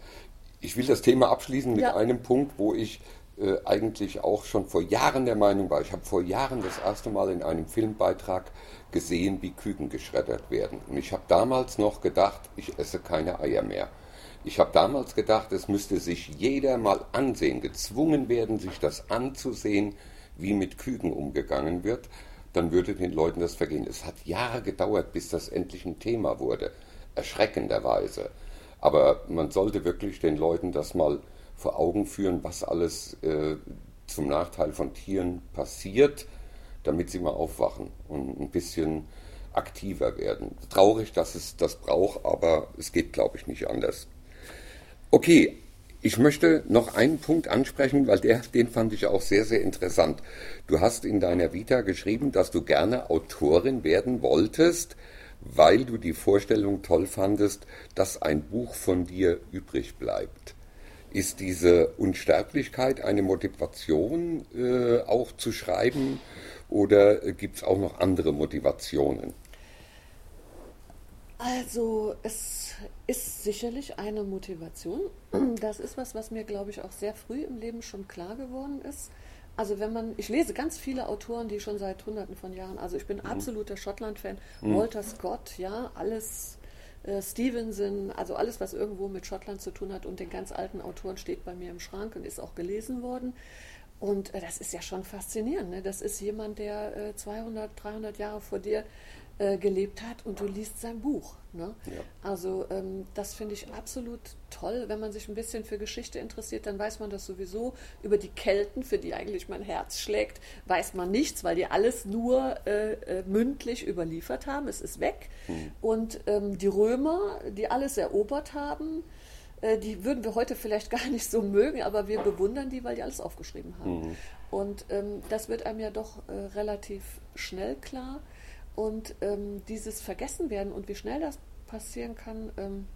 Ich will das Thema abschließen mit Ja. einem Punkt, wo ich äh, eigentlich auch schon vor Jahren der Meinung war. Ich habe vor Jahren das erste Mal in einem Filmbeitrag gesehen, wie Küken geschreddert werden. Und ich habe damals noch gedacht, ich esse keine Eier mehr. Ich habe damals gedacht, es müsste sich jeder mal ansehen, gezwungen werden, sich das anzusehen, wie mit Küken umgegangen wird. Dann würde den Leuten das vergehen. Es hat Jahre gedauert, bis das endlich ein Thema wurde. Erschreckenderweise. Aber man sollte wirklich den Leuten das mal vor Augen führen, was alles äh, zum Nachteil von Tieren passiert, damit sie mal aufwachen und ein bisschen aktiver werden. Traurig, dass es das braucht, aber es geht, glaube ich, nicht anders. Okay, ich möchte noch einen Punkt ansprechen, weil der, den fand ich auch sehr, sehr interessant. Du hast in deiner Vita geschrieben, dass du gerne Autorin werden wolltest, weil du die Vorstellung toll fandest, dass ein Buch von dir übrig bleibt. Ist diese Unsterblichkeit eine Motivation, äh, auch zu schreiben, oder gibt es auch noch andere Motivationen? Also es ist sicherlich eine Motivation. Das ist was, was mir, glaube ich, auch sehr früh im Leben schon klar geworden ist. Also wenn man, ich lese ganz viele Autoren, die schon seit Hunderten von Jahren, also ich bin mhm. absoluter Schottland-Fan, mhm. Walter Scott, ja, alles Stevenson, also alles, was irgendwo mit Schottland zu tun hat und den ganz alten Autoren steht bei mir im Schrank und ist auch gelesen worden. Und äh, das ist ja schon faszinierend. Ne? Das ist jemand, der äh, 200, 300 Jahre vor dir äh, gelebt hat und du liest sein Buch. Ne? Ja. Also ähm, das finde ich absolut toll. Wenn man sich ein bisschen für Geschichte interessiert, dann weiß man das sowieso. Über die Kelten, für die eigentlich mein Herz schlägt, weiß man nichts, weil die alles nur äh, äh, mündlich überliefert haben. Es ist weg. Hm. Und ähm, die Römer, die alles erobert haben, äh, die würden wir heute vielleicht gar nicht so mögen, aber wir bewundern die, weil die alles aufgeschrieben haben. Mhm. Und ähm, das wird einem ja doch relativ schnell klar. Und ähm, dieses Vergessenwerden und wie schnell das passieren kann, ähm,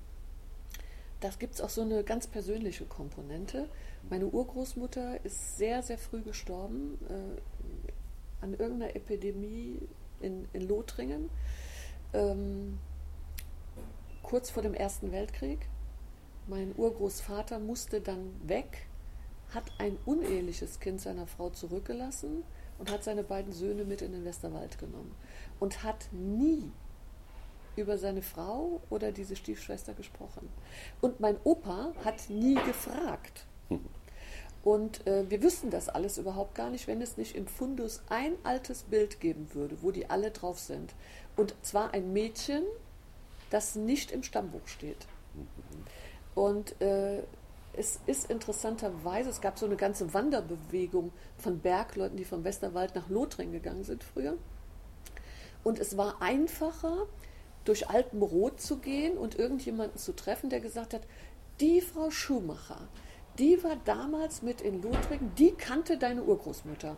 das gibt es auch so eine ganz persönliche Komponente. Meine Urgroßmutter ist sehr, sehr früh gestorben äh, an irgendeiner Epidemie in, in Lothringen, ähm, kurz vor dem Ersten Weltkrieg. Mein Urgroßvater musste dann weg, hat ein uneheliches Kind seiner Frau zurückgelassen und hat seine beiden Söhne mit in den Westerwald genommen und hat nie über seine Frau oder diese Stiefschwester gesprochen. Und mein Opa hat nie gefragt. Und äh, wir wüssten das alles überhaupt gar nicht, wenn es nicht im Fundus ein altes Bild geben würde, wo die alle drauf sind. Und zwar ein Mädchen, das nicht im Stammbuch steht. Und äh, es ist interessanterweise, es gab so eine ganze Wanderbewegung von Bergleuten, die vom Westerwald nach Lothringen gegangen sind früher. Und es war einfacher, durch Alpenrot zu gehen und irgendjemanden zu treffen, der gesagt hat, die Frau Schumacher, die war damals mit in Lothringen, die kannte deine Urgroßmutter.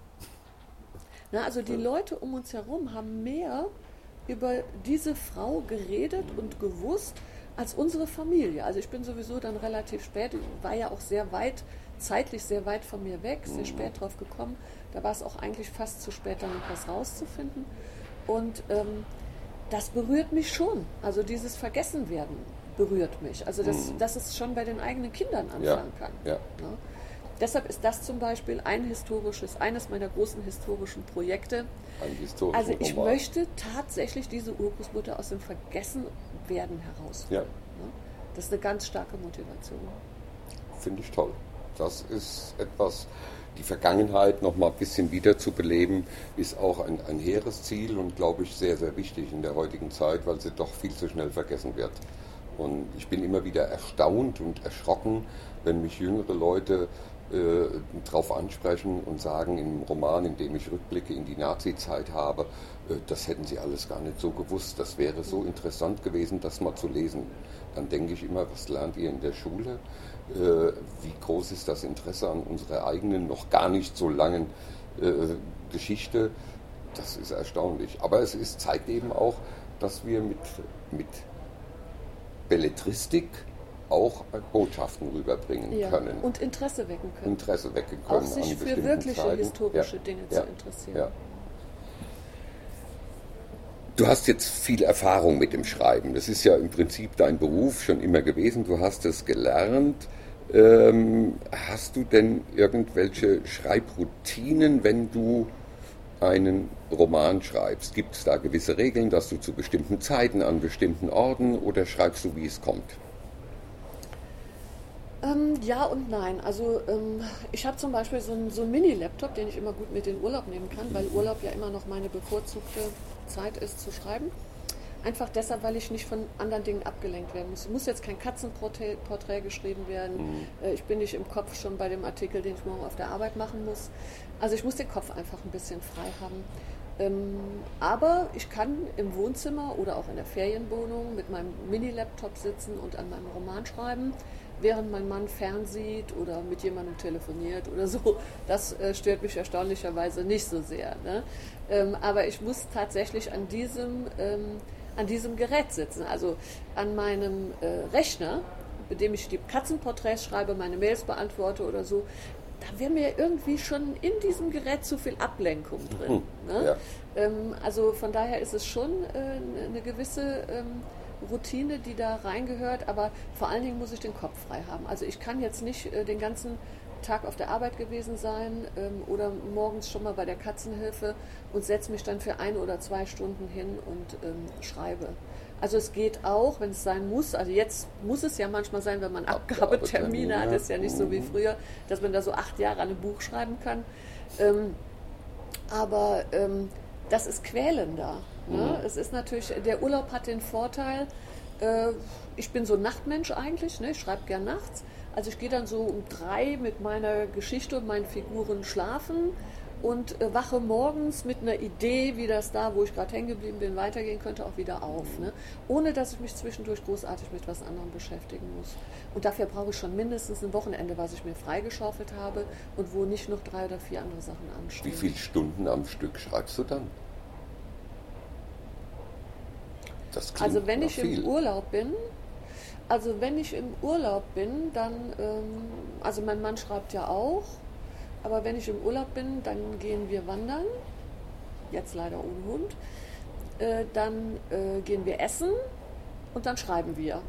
Na, also die Leute um uns herum haben mehr über diese Frau geredet und gewusst als unsere Familie. Also ich bin sowieso dann relativ spät, ich war ja auch sehr weit, zeitlich sehr weit von mir weg, sehr spät drauf gekommen. Da war es auch eigentlich fast zu spät, da noch was rauszufinden. Und ähm, das berührt mich schon. Also dieses Vergessenwerden berührt mich. Also dass, mhm. dass es schon bei den eigenen Kindern anfangen ja. kann. Ja. Ja. Ne? Deshalb ist das zum Beispiel ein historisches, eines meiner großen historischen Projekte. Ein historisches also ich Roman. möchte tatsächlich diese Urgroßmutter aus dem Vergessenwerden herausführen. Ja. Ne? Das ist eine ganz starke Motivation. Finde ich toll. Das ist etwas, die Vergangenheit noch mal ein bisschen wiederzubeleben, ist auch ein, ein hehres Ziel und glaube ich sehr, sehr wichtig in der heutigen Zeit, weil sie doch viel zu schnell vergessen wird. Und ich bin immer wieder erstaunt und erschrocken, wenn mich jüngere Leute äh, darauf ansprechen und sagen, im Roman, in dem ich Rückblicke in die Nazi-Zeit habe, äh, das hätten sie alles gar nicht so gewusst. Das wäre so interessant gewesen, das mal zu lesen. Dann denke ich immer, was lernt ihr in der Schule? Äh, wie groß ist das Interesse an unserer eigenen, noch gar nicht so langen äh, Geschichte. Das ist erstaunlich. Aber es ist, zeigt eben auch, dass wir mit, mit Belletristik auch Botschaften rüberbringen ja, können. Und Interesse wecken können. Interesse wecken können. Auch sich für wirkliche Zeiten. historische ja, Dinge ja, zu interessieren. Du hast jetzt viel Erfahrung mit dem Schreiben. Das ist ja im Prinzip dein Beruf schon immer gewesen. Du hast es gelernt. Ähm, hast du denn irgendwelche Schreibroutinen, wenn du einen Roman schreibst? Gibt es da gewisse Regeln, dass du zu bestimmten Zeiten an bestimmten Orten oder schreibst du, wie es kommt? Ähm, ja und nein. Also ähm, ich habe zum Beispiel so einen, so Mini-Laptop, den ich immer gut mit in Urlaub nehmen kann, weil Urlaub ja immer noch meine bevorzugte Zeit ist zu schreiben. Einfach deshalb, weil ich nicht von anderen Dingen abgelenkt werden muss. Es muss jetzt kein Katzenporträt geschrieben werden. Mhm. Äh, ich bin nicht im Kopf schon bei dem Artikel, den ich morgen auf der Arbeit machen muss. Also ich muss den Kopf einfach ein bisschen frei haben. Ähm, aber ich kann im Wohnzimmer oder auch in der Ferienwohnung mit meinem Mini-Laptop sitzen und an meinem Roman schreiben, während mein Mann fernsieht oder mit jemandem telefoniert oder so. Das äh, stört mich erstaunlicherweise nicht so sehr. Ne? Ähm, aber ich muss tatsächlich an diesem, ähm, an diesem Gerät sitzen, also an meinem äh, Rechner, mit dem ich die Katzenporträts schreibe, meine Mails beantworte oder so da wäre mir irgendwie schon in diesem Gerät zu viel Ablenkung drin. Mhm. Ne? Ja. Ähm, also von daher ist es schon äh, eine gewisse ähm, Routine, die da reingehört, aber vor allen Dingen muss ich den Kopf frei haben. Also ich kann jetzt nicht äh, den ganzen Tag auf der Arbeit gewesen sein ähm, oder morgens schon mal bei der Katzenhilfe und setze mich dann für ein oder zwei Stunden hin und ähm, schreibe. Also es geht auch, wenn es sein muss. Also jetzt muss es ja manchmal sein, wenn man Abgabetermine hat, ist ja nicht so wie mhm. früher, dass man da so acht Jahre an einem Buch schreiben kann. Ähm, aber ähm, das ist quälender. Ne? Mhm. Es ist natürlich, der Urlaub hat den Vorteil, äh, ich bin so ein Nachtmensch eigentlich, ne? ich schreibe gern nachts. Also ich gehe dann so um drei mit meiner Geschichte und meinen Figuren schlafen und äh, wache morgens mit einer Idee, wie das da, wo ich gerade hängen geblieben bin, weitergehen könnte, auch wieder auf. Ne? Ohne dass ich mich zwischendurch großartig mit was anderem beschäftigen muss. Und dafür brauche ich schon mindestens ein Wochenende, was ich mir freigeschaufelt habe und wo nicht noch drei oder vier andere Sachen anstehen. Wie viele Stunden am Stück schreibst du dann? also wenn ich viel. im Urlaub bin, also wenn ich im Urlaub bin, dann, ähm, also mein Mann schreibt ja auch, aber wenn ich im Urlaub bin, dann gehen wir wandern. Jetzt leider ohne Hund. Äh, dann äh, gehen wir essen und dann schreiben wir.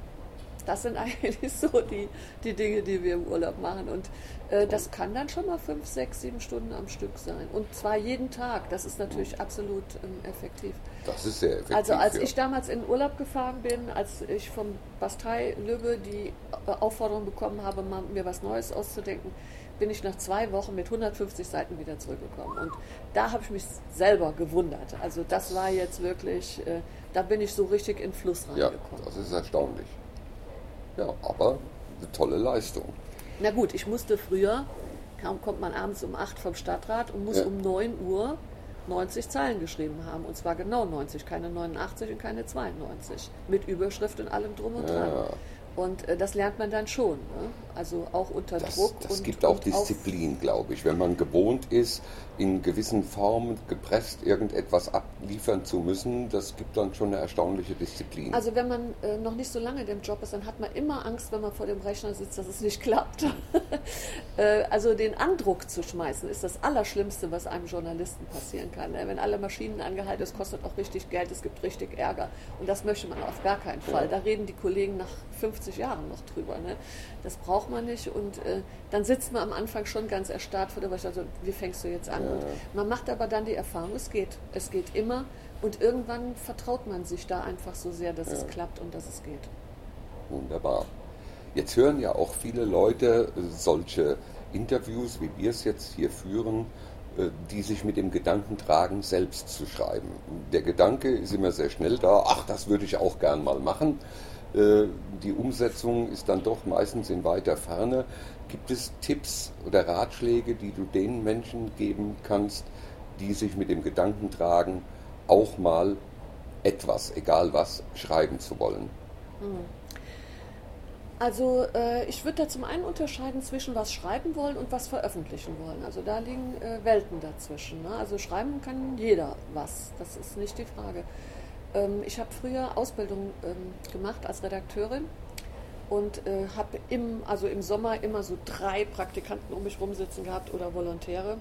Das sind eigentlich so die, die Dinge, die wir im Urlaub machen. Und äh, das kann dann schon mal fünf, sechs, sieben Stunden am Stück sein. Und zwar jeden Tag. Das ist natürlich absolut ähm, effektiv. Das ist sehr effektiv. Also als ja. ich damals in Urlaub gefahren bin, als ich vom Bastei Lübbe die äh, Aufforderung bekommen habe, mir was Neues auszudenken, bin ich nach zwei Wochen mit 150 Seiten wieder zurückgekommen. Und da habe ich mich selber gewundert. Also das war jetzt wirklich, äh, da bin ich so richtig in Fluss reingekommen. Ja, das ist erstaunlich. Ja, aber eine tolle Leistung. Na gut, ich musste früher, kaum kommt man abends um 8 vom Stadtrat und muss ja. um 9 Uhr 90 Zeilen geschrieben haben. Und zwar genau 90, keine 89 und keine 92. Mit Überschrift und allem drum und dran. Ja. Und äh, das lernt man dann schon. Ne? Also auch unter das, Druck. Das und, gibt auch Disziplin, glaube ich. Wenn man gewohnt ist, in gewissen Formen gepresst irgendetwas abliefern zu müssen, das gibt dann schon eine erstaunliche Disziplin. Also wenn man äh, noch nicht so lange in dem Job ist, dann hat man immer Angst, wenn man vor dem Rechner sitzt, dass es nicht klappt. äh, also den Andruck zu schmeißen, ist das Allerschlimmste, was einem Journalisten passieren kann. Ne? Wenn alle Maschinen angehalten, es kostet auch richtig Geld, es gibt richtig Ärger. Und das möchte man auf gar keinen Fall. Ja. Da reden die Kollegen nach 50 Jahren noch drüber. Ne? Das braucht man nicht. Und äh, dann sitzt man am Anfang schon ganz erstarrt vor der. Also, wie fängst du jetzt an? Und man macht aber dann die Erfahrung, es geht. Es geht immer. Und irgendwann vertraut man sich da einfach so sehr, dass ja. es klappt und dass es geht. Wunderbar. Jetzt hören ja auch viele Leute solche Interviews, wie wir es jetzt hier führen, äh, die sich mit dem Gedanken tragen, selbst zu schreiben. Der Gedanke ist immer sehr schnell da, ach, das würde ich auch gern mal machen. Äh, die Umsetzung ist dann doch meistens in weiter Ferne. Gibt es Tipps oder Ratschläge, die du den Menschen geben kannst, die sich mit dem Gedanken tragen, auch mal etwas, egal was, schreiben zu wollen? Hm. Also äh, ich würde da zum einen unterscheiden zwischen was schreiben wollen und was veröffentlichen wollen. Also da liegen äh, Welten dazwischen. Ne? Also schreiben kann jeder was, das ist nicht die Frage. Ähm, ich habe früher Ausbildung ähm, gemacht als Redakteurin und äh, habe im, also im Sommer immer so drei Praktikanten um mich rumsitzen gehabt oder Volontäre.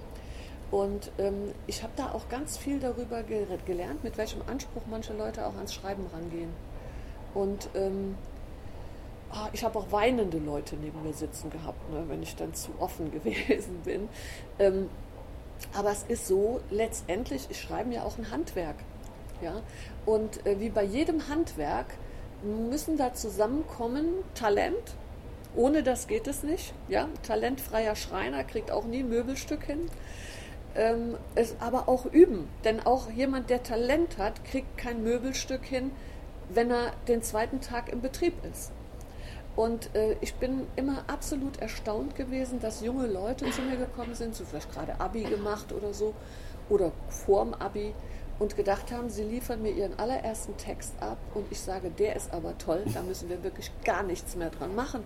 Und ähm, ich habe da auch ganz viel darüber gelernt, mit welchem Anspruch manche Leute auch ans Schreiben rangehen. Und ähm, oh, ich habe auch weinende Leute neben mir sitzen gehabt, ne, wenn ich dann zu offen gewesen bin. Ähm, aber es ist so, letztendlich ist Schreiben ja auch ein Handwerk. Ja? Und äh, wie bei jedem Handwerk müssen da zusammenkommen Talent, ohne das geht es nicht. Ja? Talentfreier Schreiner kriegt auch nie ein Möbelstück hin. Ähm, es aber auch üben, denn auch jemand, der Talent hat, kriegt kein Möbelstück hin, wenn er den zweiten Tag im Betrieb ist. Und äh, ich bin immer absolut erstaunt gewesen, dass junge Leute zu mir gekommen sind, so vielleicht gerade Abi gemacht oder so, oder vorm Abi und gedacht haben, sie liefern mir ihren allerersten Text ab und ich sage, der ist aber toll, da müssen wir wirklich gar nichts mehr dran machen.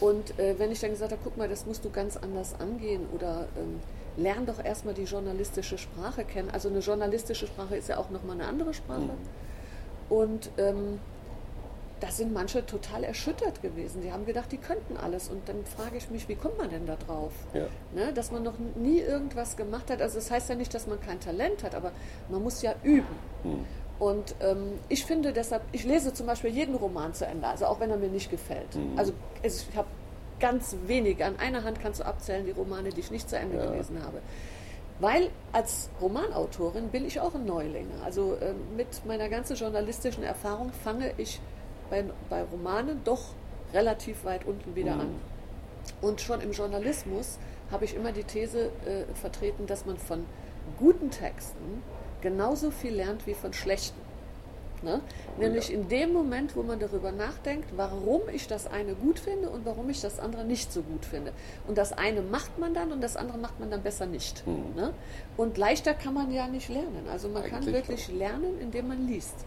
Und äh, wenn ich dann gesagt habe, guck mal, das musst du ganz anders angehen oder ähm, lern doch erstmal die journalistische Sprache kennen. Also eine journalistische Sprache ist ja auch nochmal eine andere Sprache. Mhm. Und ähm, da sind manche total erschüttert gewesen. Die haben gedacht, die könnten alles. Und dann frage ich mich, wie kommt man denn da drauf? Ja. Ne, dass man noch nie irgendwas gemacht hat. Also das heißt ja nicht, dass man kein Talent hat, aber man muss ja üben. Hm. Und ähm, ich finde deshalb, ich lese zum Beispiel jeden Roman zu Ende, also auch wenn er mir nicht gefällt. Hm. Also ich habe ganz wenige, an einer Hand kannst du abzählen, die Romane, die ich nicht zu Ende ja. gelesen habe. Weil als Romanautorin bin ich auch ein Neuling. Also äh, mit meiner ganzen journalistischen Erfahrung fange ich bei, bei Romanen doch relativ weit unten wieder mhm. an. Und schon im Journalismus habe ich immer die These äh, vertreten, dass man von guten Texten genauso viel lernt wie von schlechten. Ne? Nämlich ja. in dem Moment, wo man darüber nachdenkt, warum ich das eine gut finde und warum ich das andere nicht so gut finde. Und das eine macht man dann und das andere macht man dann besser nicht. Mhm. Ne? Und leichter kann man ja nicht lernen. Also man Eigentlich kann wirklich lernen, indem man liest.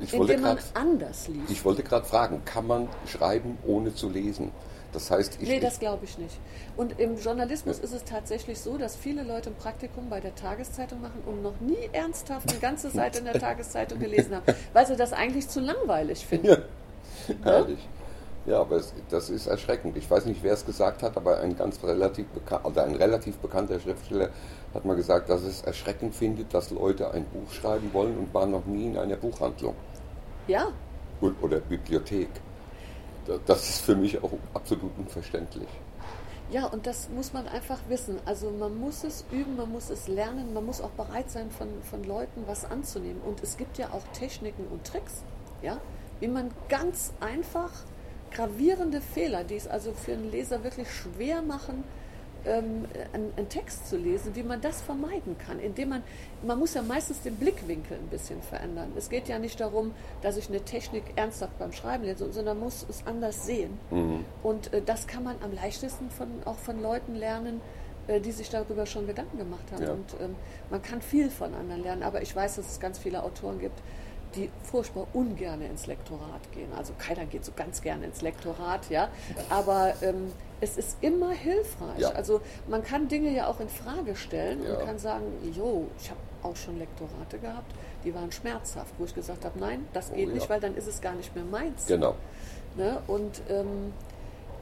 Ich indem man grad, anders liest. Ich wollte gerade fragen, kann man schreiben, ohne zu lesen? Das heißt, ich. Nee, das glaube ich nicht. Und im Journalismus ja. ist es tatsächlich so, dass viele Leute ein Praktikum bei der Tageszeitung machen und noch nie ernsthaft eine ganze Seite in der Tageszeitung gelesen haben, weil sie das eigentlich zu langweilig finden. Ja, herrlich. Ja, aber es, das ist erschreckend. Ich weiß nicht, wer es gesagt hat, aber ein ganz relativ bekannt, oder ein relativ bekannter Schriftsteller hat mal gesagt, dass es erschreckend findet, dass Leute ein Buch schreiben wollen und waren noch nie in einer Buchhandlung. Ja. Oder Bibliothek. Das ist für mich auch absolut unverständlich. Ja, und das muss man einfach wissen. Also man muss es üben, man muss es lernen, man muss auch bereit sein, von, von Leuten was anzunehmen. Und es gibt ja auch Techniken und Tricks, ja, wie man ganz einfach gravierende Fehler, die es also für einen Leser wirklich schwer machen, ähm, einen, einen, Text zu lesen, wie man das vermeiden kann, indem man, man muss ja meistens den Blickwinkel ein bisschen verändern. Es geht ja nicht darum, dass ich eine Technik ernsthaft beim Schreiben lese, sondern muss es anders sehen. Mhm. Und äh, das kann man am leichtesten von, auch von Leuten lernen, äh, die sich darüber schon Gedanken gemacht haben. Ja. Und ähm, man kann viel von anderen lernen, aber ich weiß, dass es ganz viele Autoren gibt, die furchtbar ungern ins Lektorat gehen. Also keiner geht so ganz gerne ins Lektorat, ja. Aber ähm, es ist immer hilfreich. Ja. Also man kann Dinge ja auch in Frage stellen ja. und kann sagen, jo, ich habe auch schon Lektorate gehabt, die waren schmerzhaft, wo ich gesagt habe, nein, das geht oh, nicht, weil dann ist es gar nicht mehr meins. Genau. Ne? Und ähm,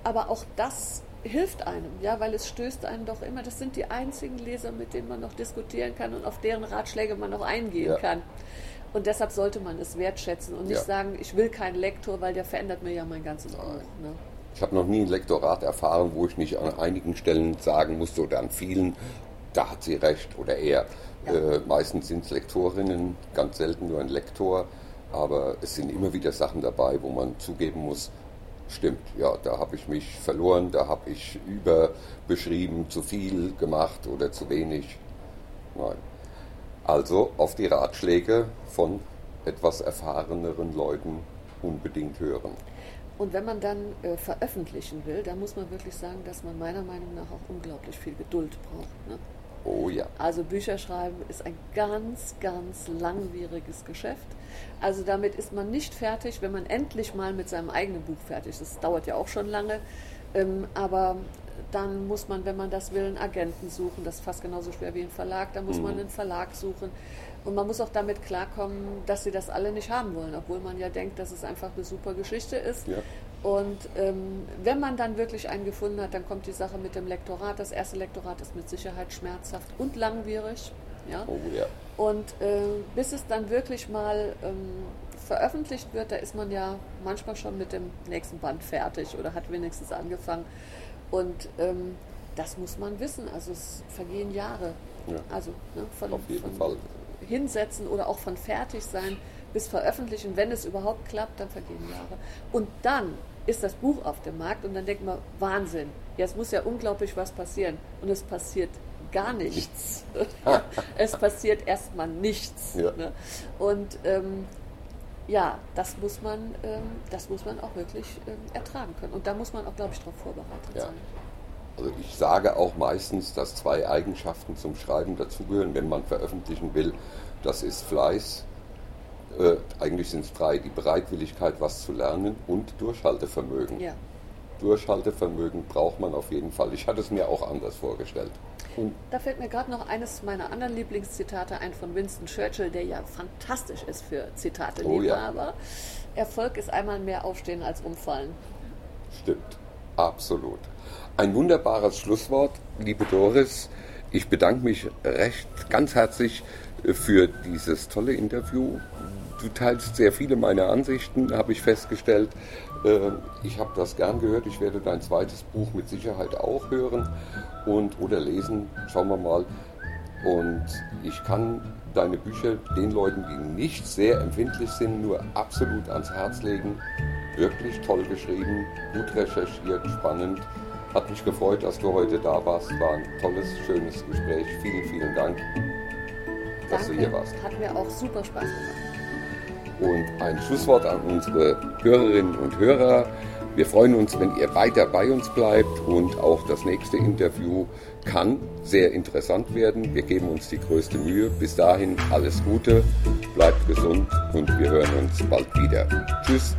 aber auch das hilft einem, ja, weil es stößt einen doch immer. Das sind die einzigen Leser, mit denen man noch diskutieren kann und auf deren Ratschläge man noch eingehen ja. kann. Und deshalb sollte man es wertschätzen und nicht ja. sagen, ich will keinen Lektor, weil der verändert mir ja mein ganzes Buch. Ne? Ich habe noch nie ein Lektorat erfahren, wo ich nicht an einigen Stellen sagen musste oder an vielen, da hat sie recht oder er. Ja. Äh, meistens sind es Lektorinnen, ganz selten nur ein Lektor, aber es sind immer wieder Sachen dabei, wo man zugeben muss, stimmt, ja, da habe ich mich verloren, da habe ich überbeschrieben, zu viel gemacht oder zu wenig. Nein. Also auf die Ratschläge von etwas erfahreneren Leuten unbedingt hören. Und wenn man dann äh, veröffentlichen will, dann muss man wirklich sagen, dass man meiner Meinung nach auch unglaublich viel Geduld braucht. Ne? Oh ja. Also Bücher schreiben ist ein ganz, ganz langwieriges Geschäft. Also damit ist man nicht fertig, wenn man endlich mal mit seinem eigenen Buch fertig ist. Das dauert ja auch schon lange. Ähm, aber dann muss man, wenn man das will, einen Agenten suchen. Das ist fast genauso schwer wie ein Verlag. Dann muss mhm. man einen Verlag suchen. Und man muss auch damit klarkommen, dass sie das alle nicht haben wollen, obwohl man ja denkt, dass es einfach eine super Geschichte ist. Ja. Und ähm, wenn man dann wirklich einen gefunden hat, dann kommt die Sache mit dem Lektorat. Das erste Lektorat ist mit Sicherheit schmerzhaft und langwierig. Ja? Oh, ja. Und äh, bis es dann wirklich mal ähm, veröffentlicht wird, da ist man ja manchmal schon mit dem nächsten Band fertig oder hat wenigstens angefangen. Und ähm, das muss man wissen. Also es vergehen Jahre. Ja. Also ne, von, Auf jeden von Fall. hinsetzen oder auch von fertig sein bis veröffentlichen. Wenn es überhaupt klappt, dann vergehen Jahre. Und dann ist das Buch auf dem Markt und dann denkt man, Wahnsinn, jetzt muss ja unglaublich was passieren. Und es passiert gar nichts. es passiert erstmal nichts. Ja. Ne? Und ähm, ja, das muss man, ähm, das muss man auch wirklich ähm, ertragen können. Und da muss man auch, glaube ich, darauf vorbereitet ja. sein. Also ich sage auch meistens, dass zwei Eigenschaften zum Schreiben dazugehören, wenn man veröffentlichen will. Das ist Fleiß, äh, eigentlich sind es drei, die Bereitwilligkeit, was zu lernen und Durchhaltevermögen. Ja. Durchhaltevermögen braucht man auf jeden Fall. Ich hatte es mir auch anders vorgestellt. Und da fällt mir gerade noch eines meiner anderen Lieblingszitate ein von Winston Churchill, der ja fantastisch ist für Zitate oh, Ja. Erfolg ist einmal mehr aufstehen als umfallen. Stimmt, absolut. Ein wunderbares Schlusswort, liebe Doris. Ich bedanke mich recht ganz herzlich für dieses tolle Interview. Du teilst sehr viele meiner Ansichten, habe ich festgestellt. Äh, ich habe das gern gehört. Ich werde dein zweites Buch mit Sicherheit auch hören und oder lesen. Schauen wir mal. Und ich kann deine Bücher den Leuten, die nicht sehr empfindlich sind, nur absolut ans Herz legen. Wirklich toll geschrieben, gut recherchiert, spannend. Hat mich gefreut, dass du heute da warst. War ein tolles, schönes Gespräch. Vielen, vielen Dank, dass Danke. du hier warst. Hat mir auch super Spaß gemacht. Und ein Schlusswort an unsere Hörerinnen und Hörer. Wir freuen uns, wenn ihr weiter bei uns bleibt und auch das nächste Interview kann sehr interessant werden. Wir geben uns die größte Mühe. Bis dahin alles Gute, bleibt gesund und wir hören uns bald wieder. Tschüss.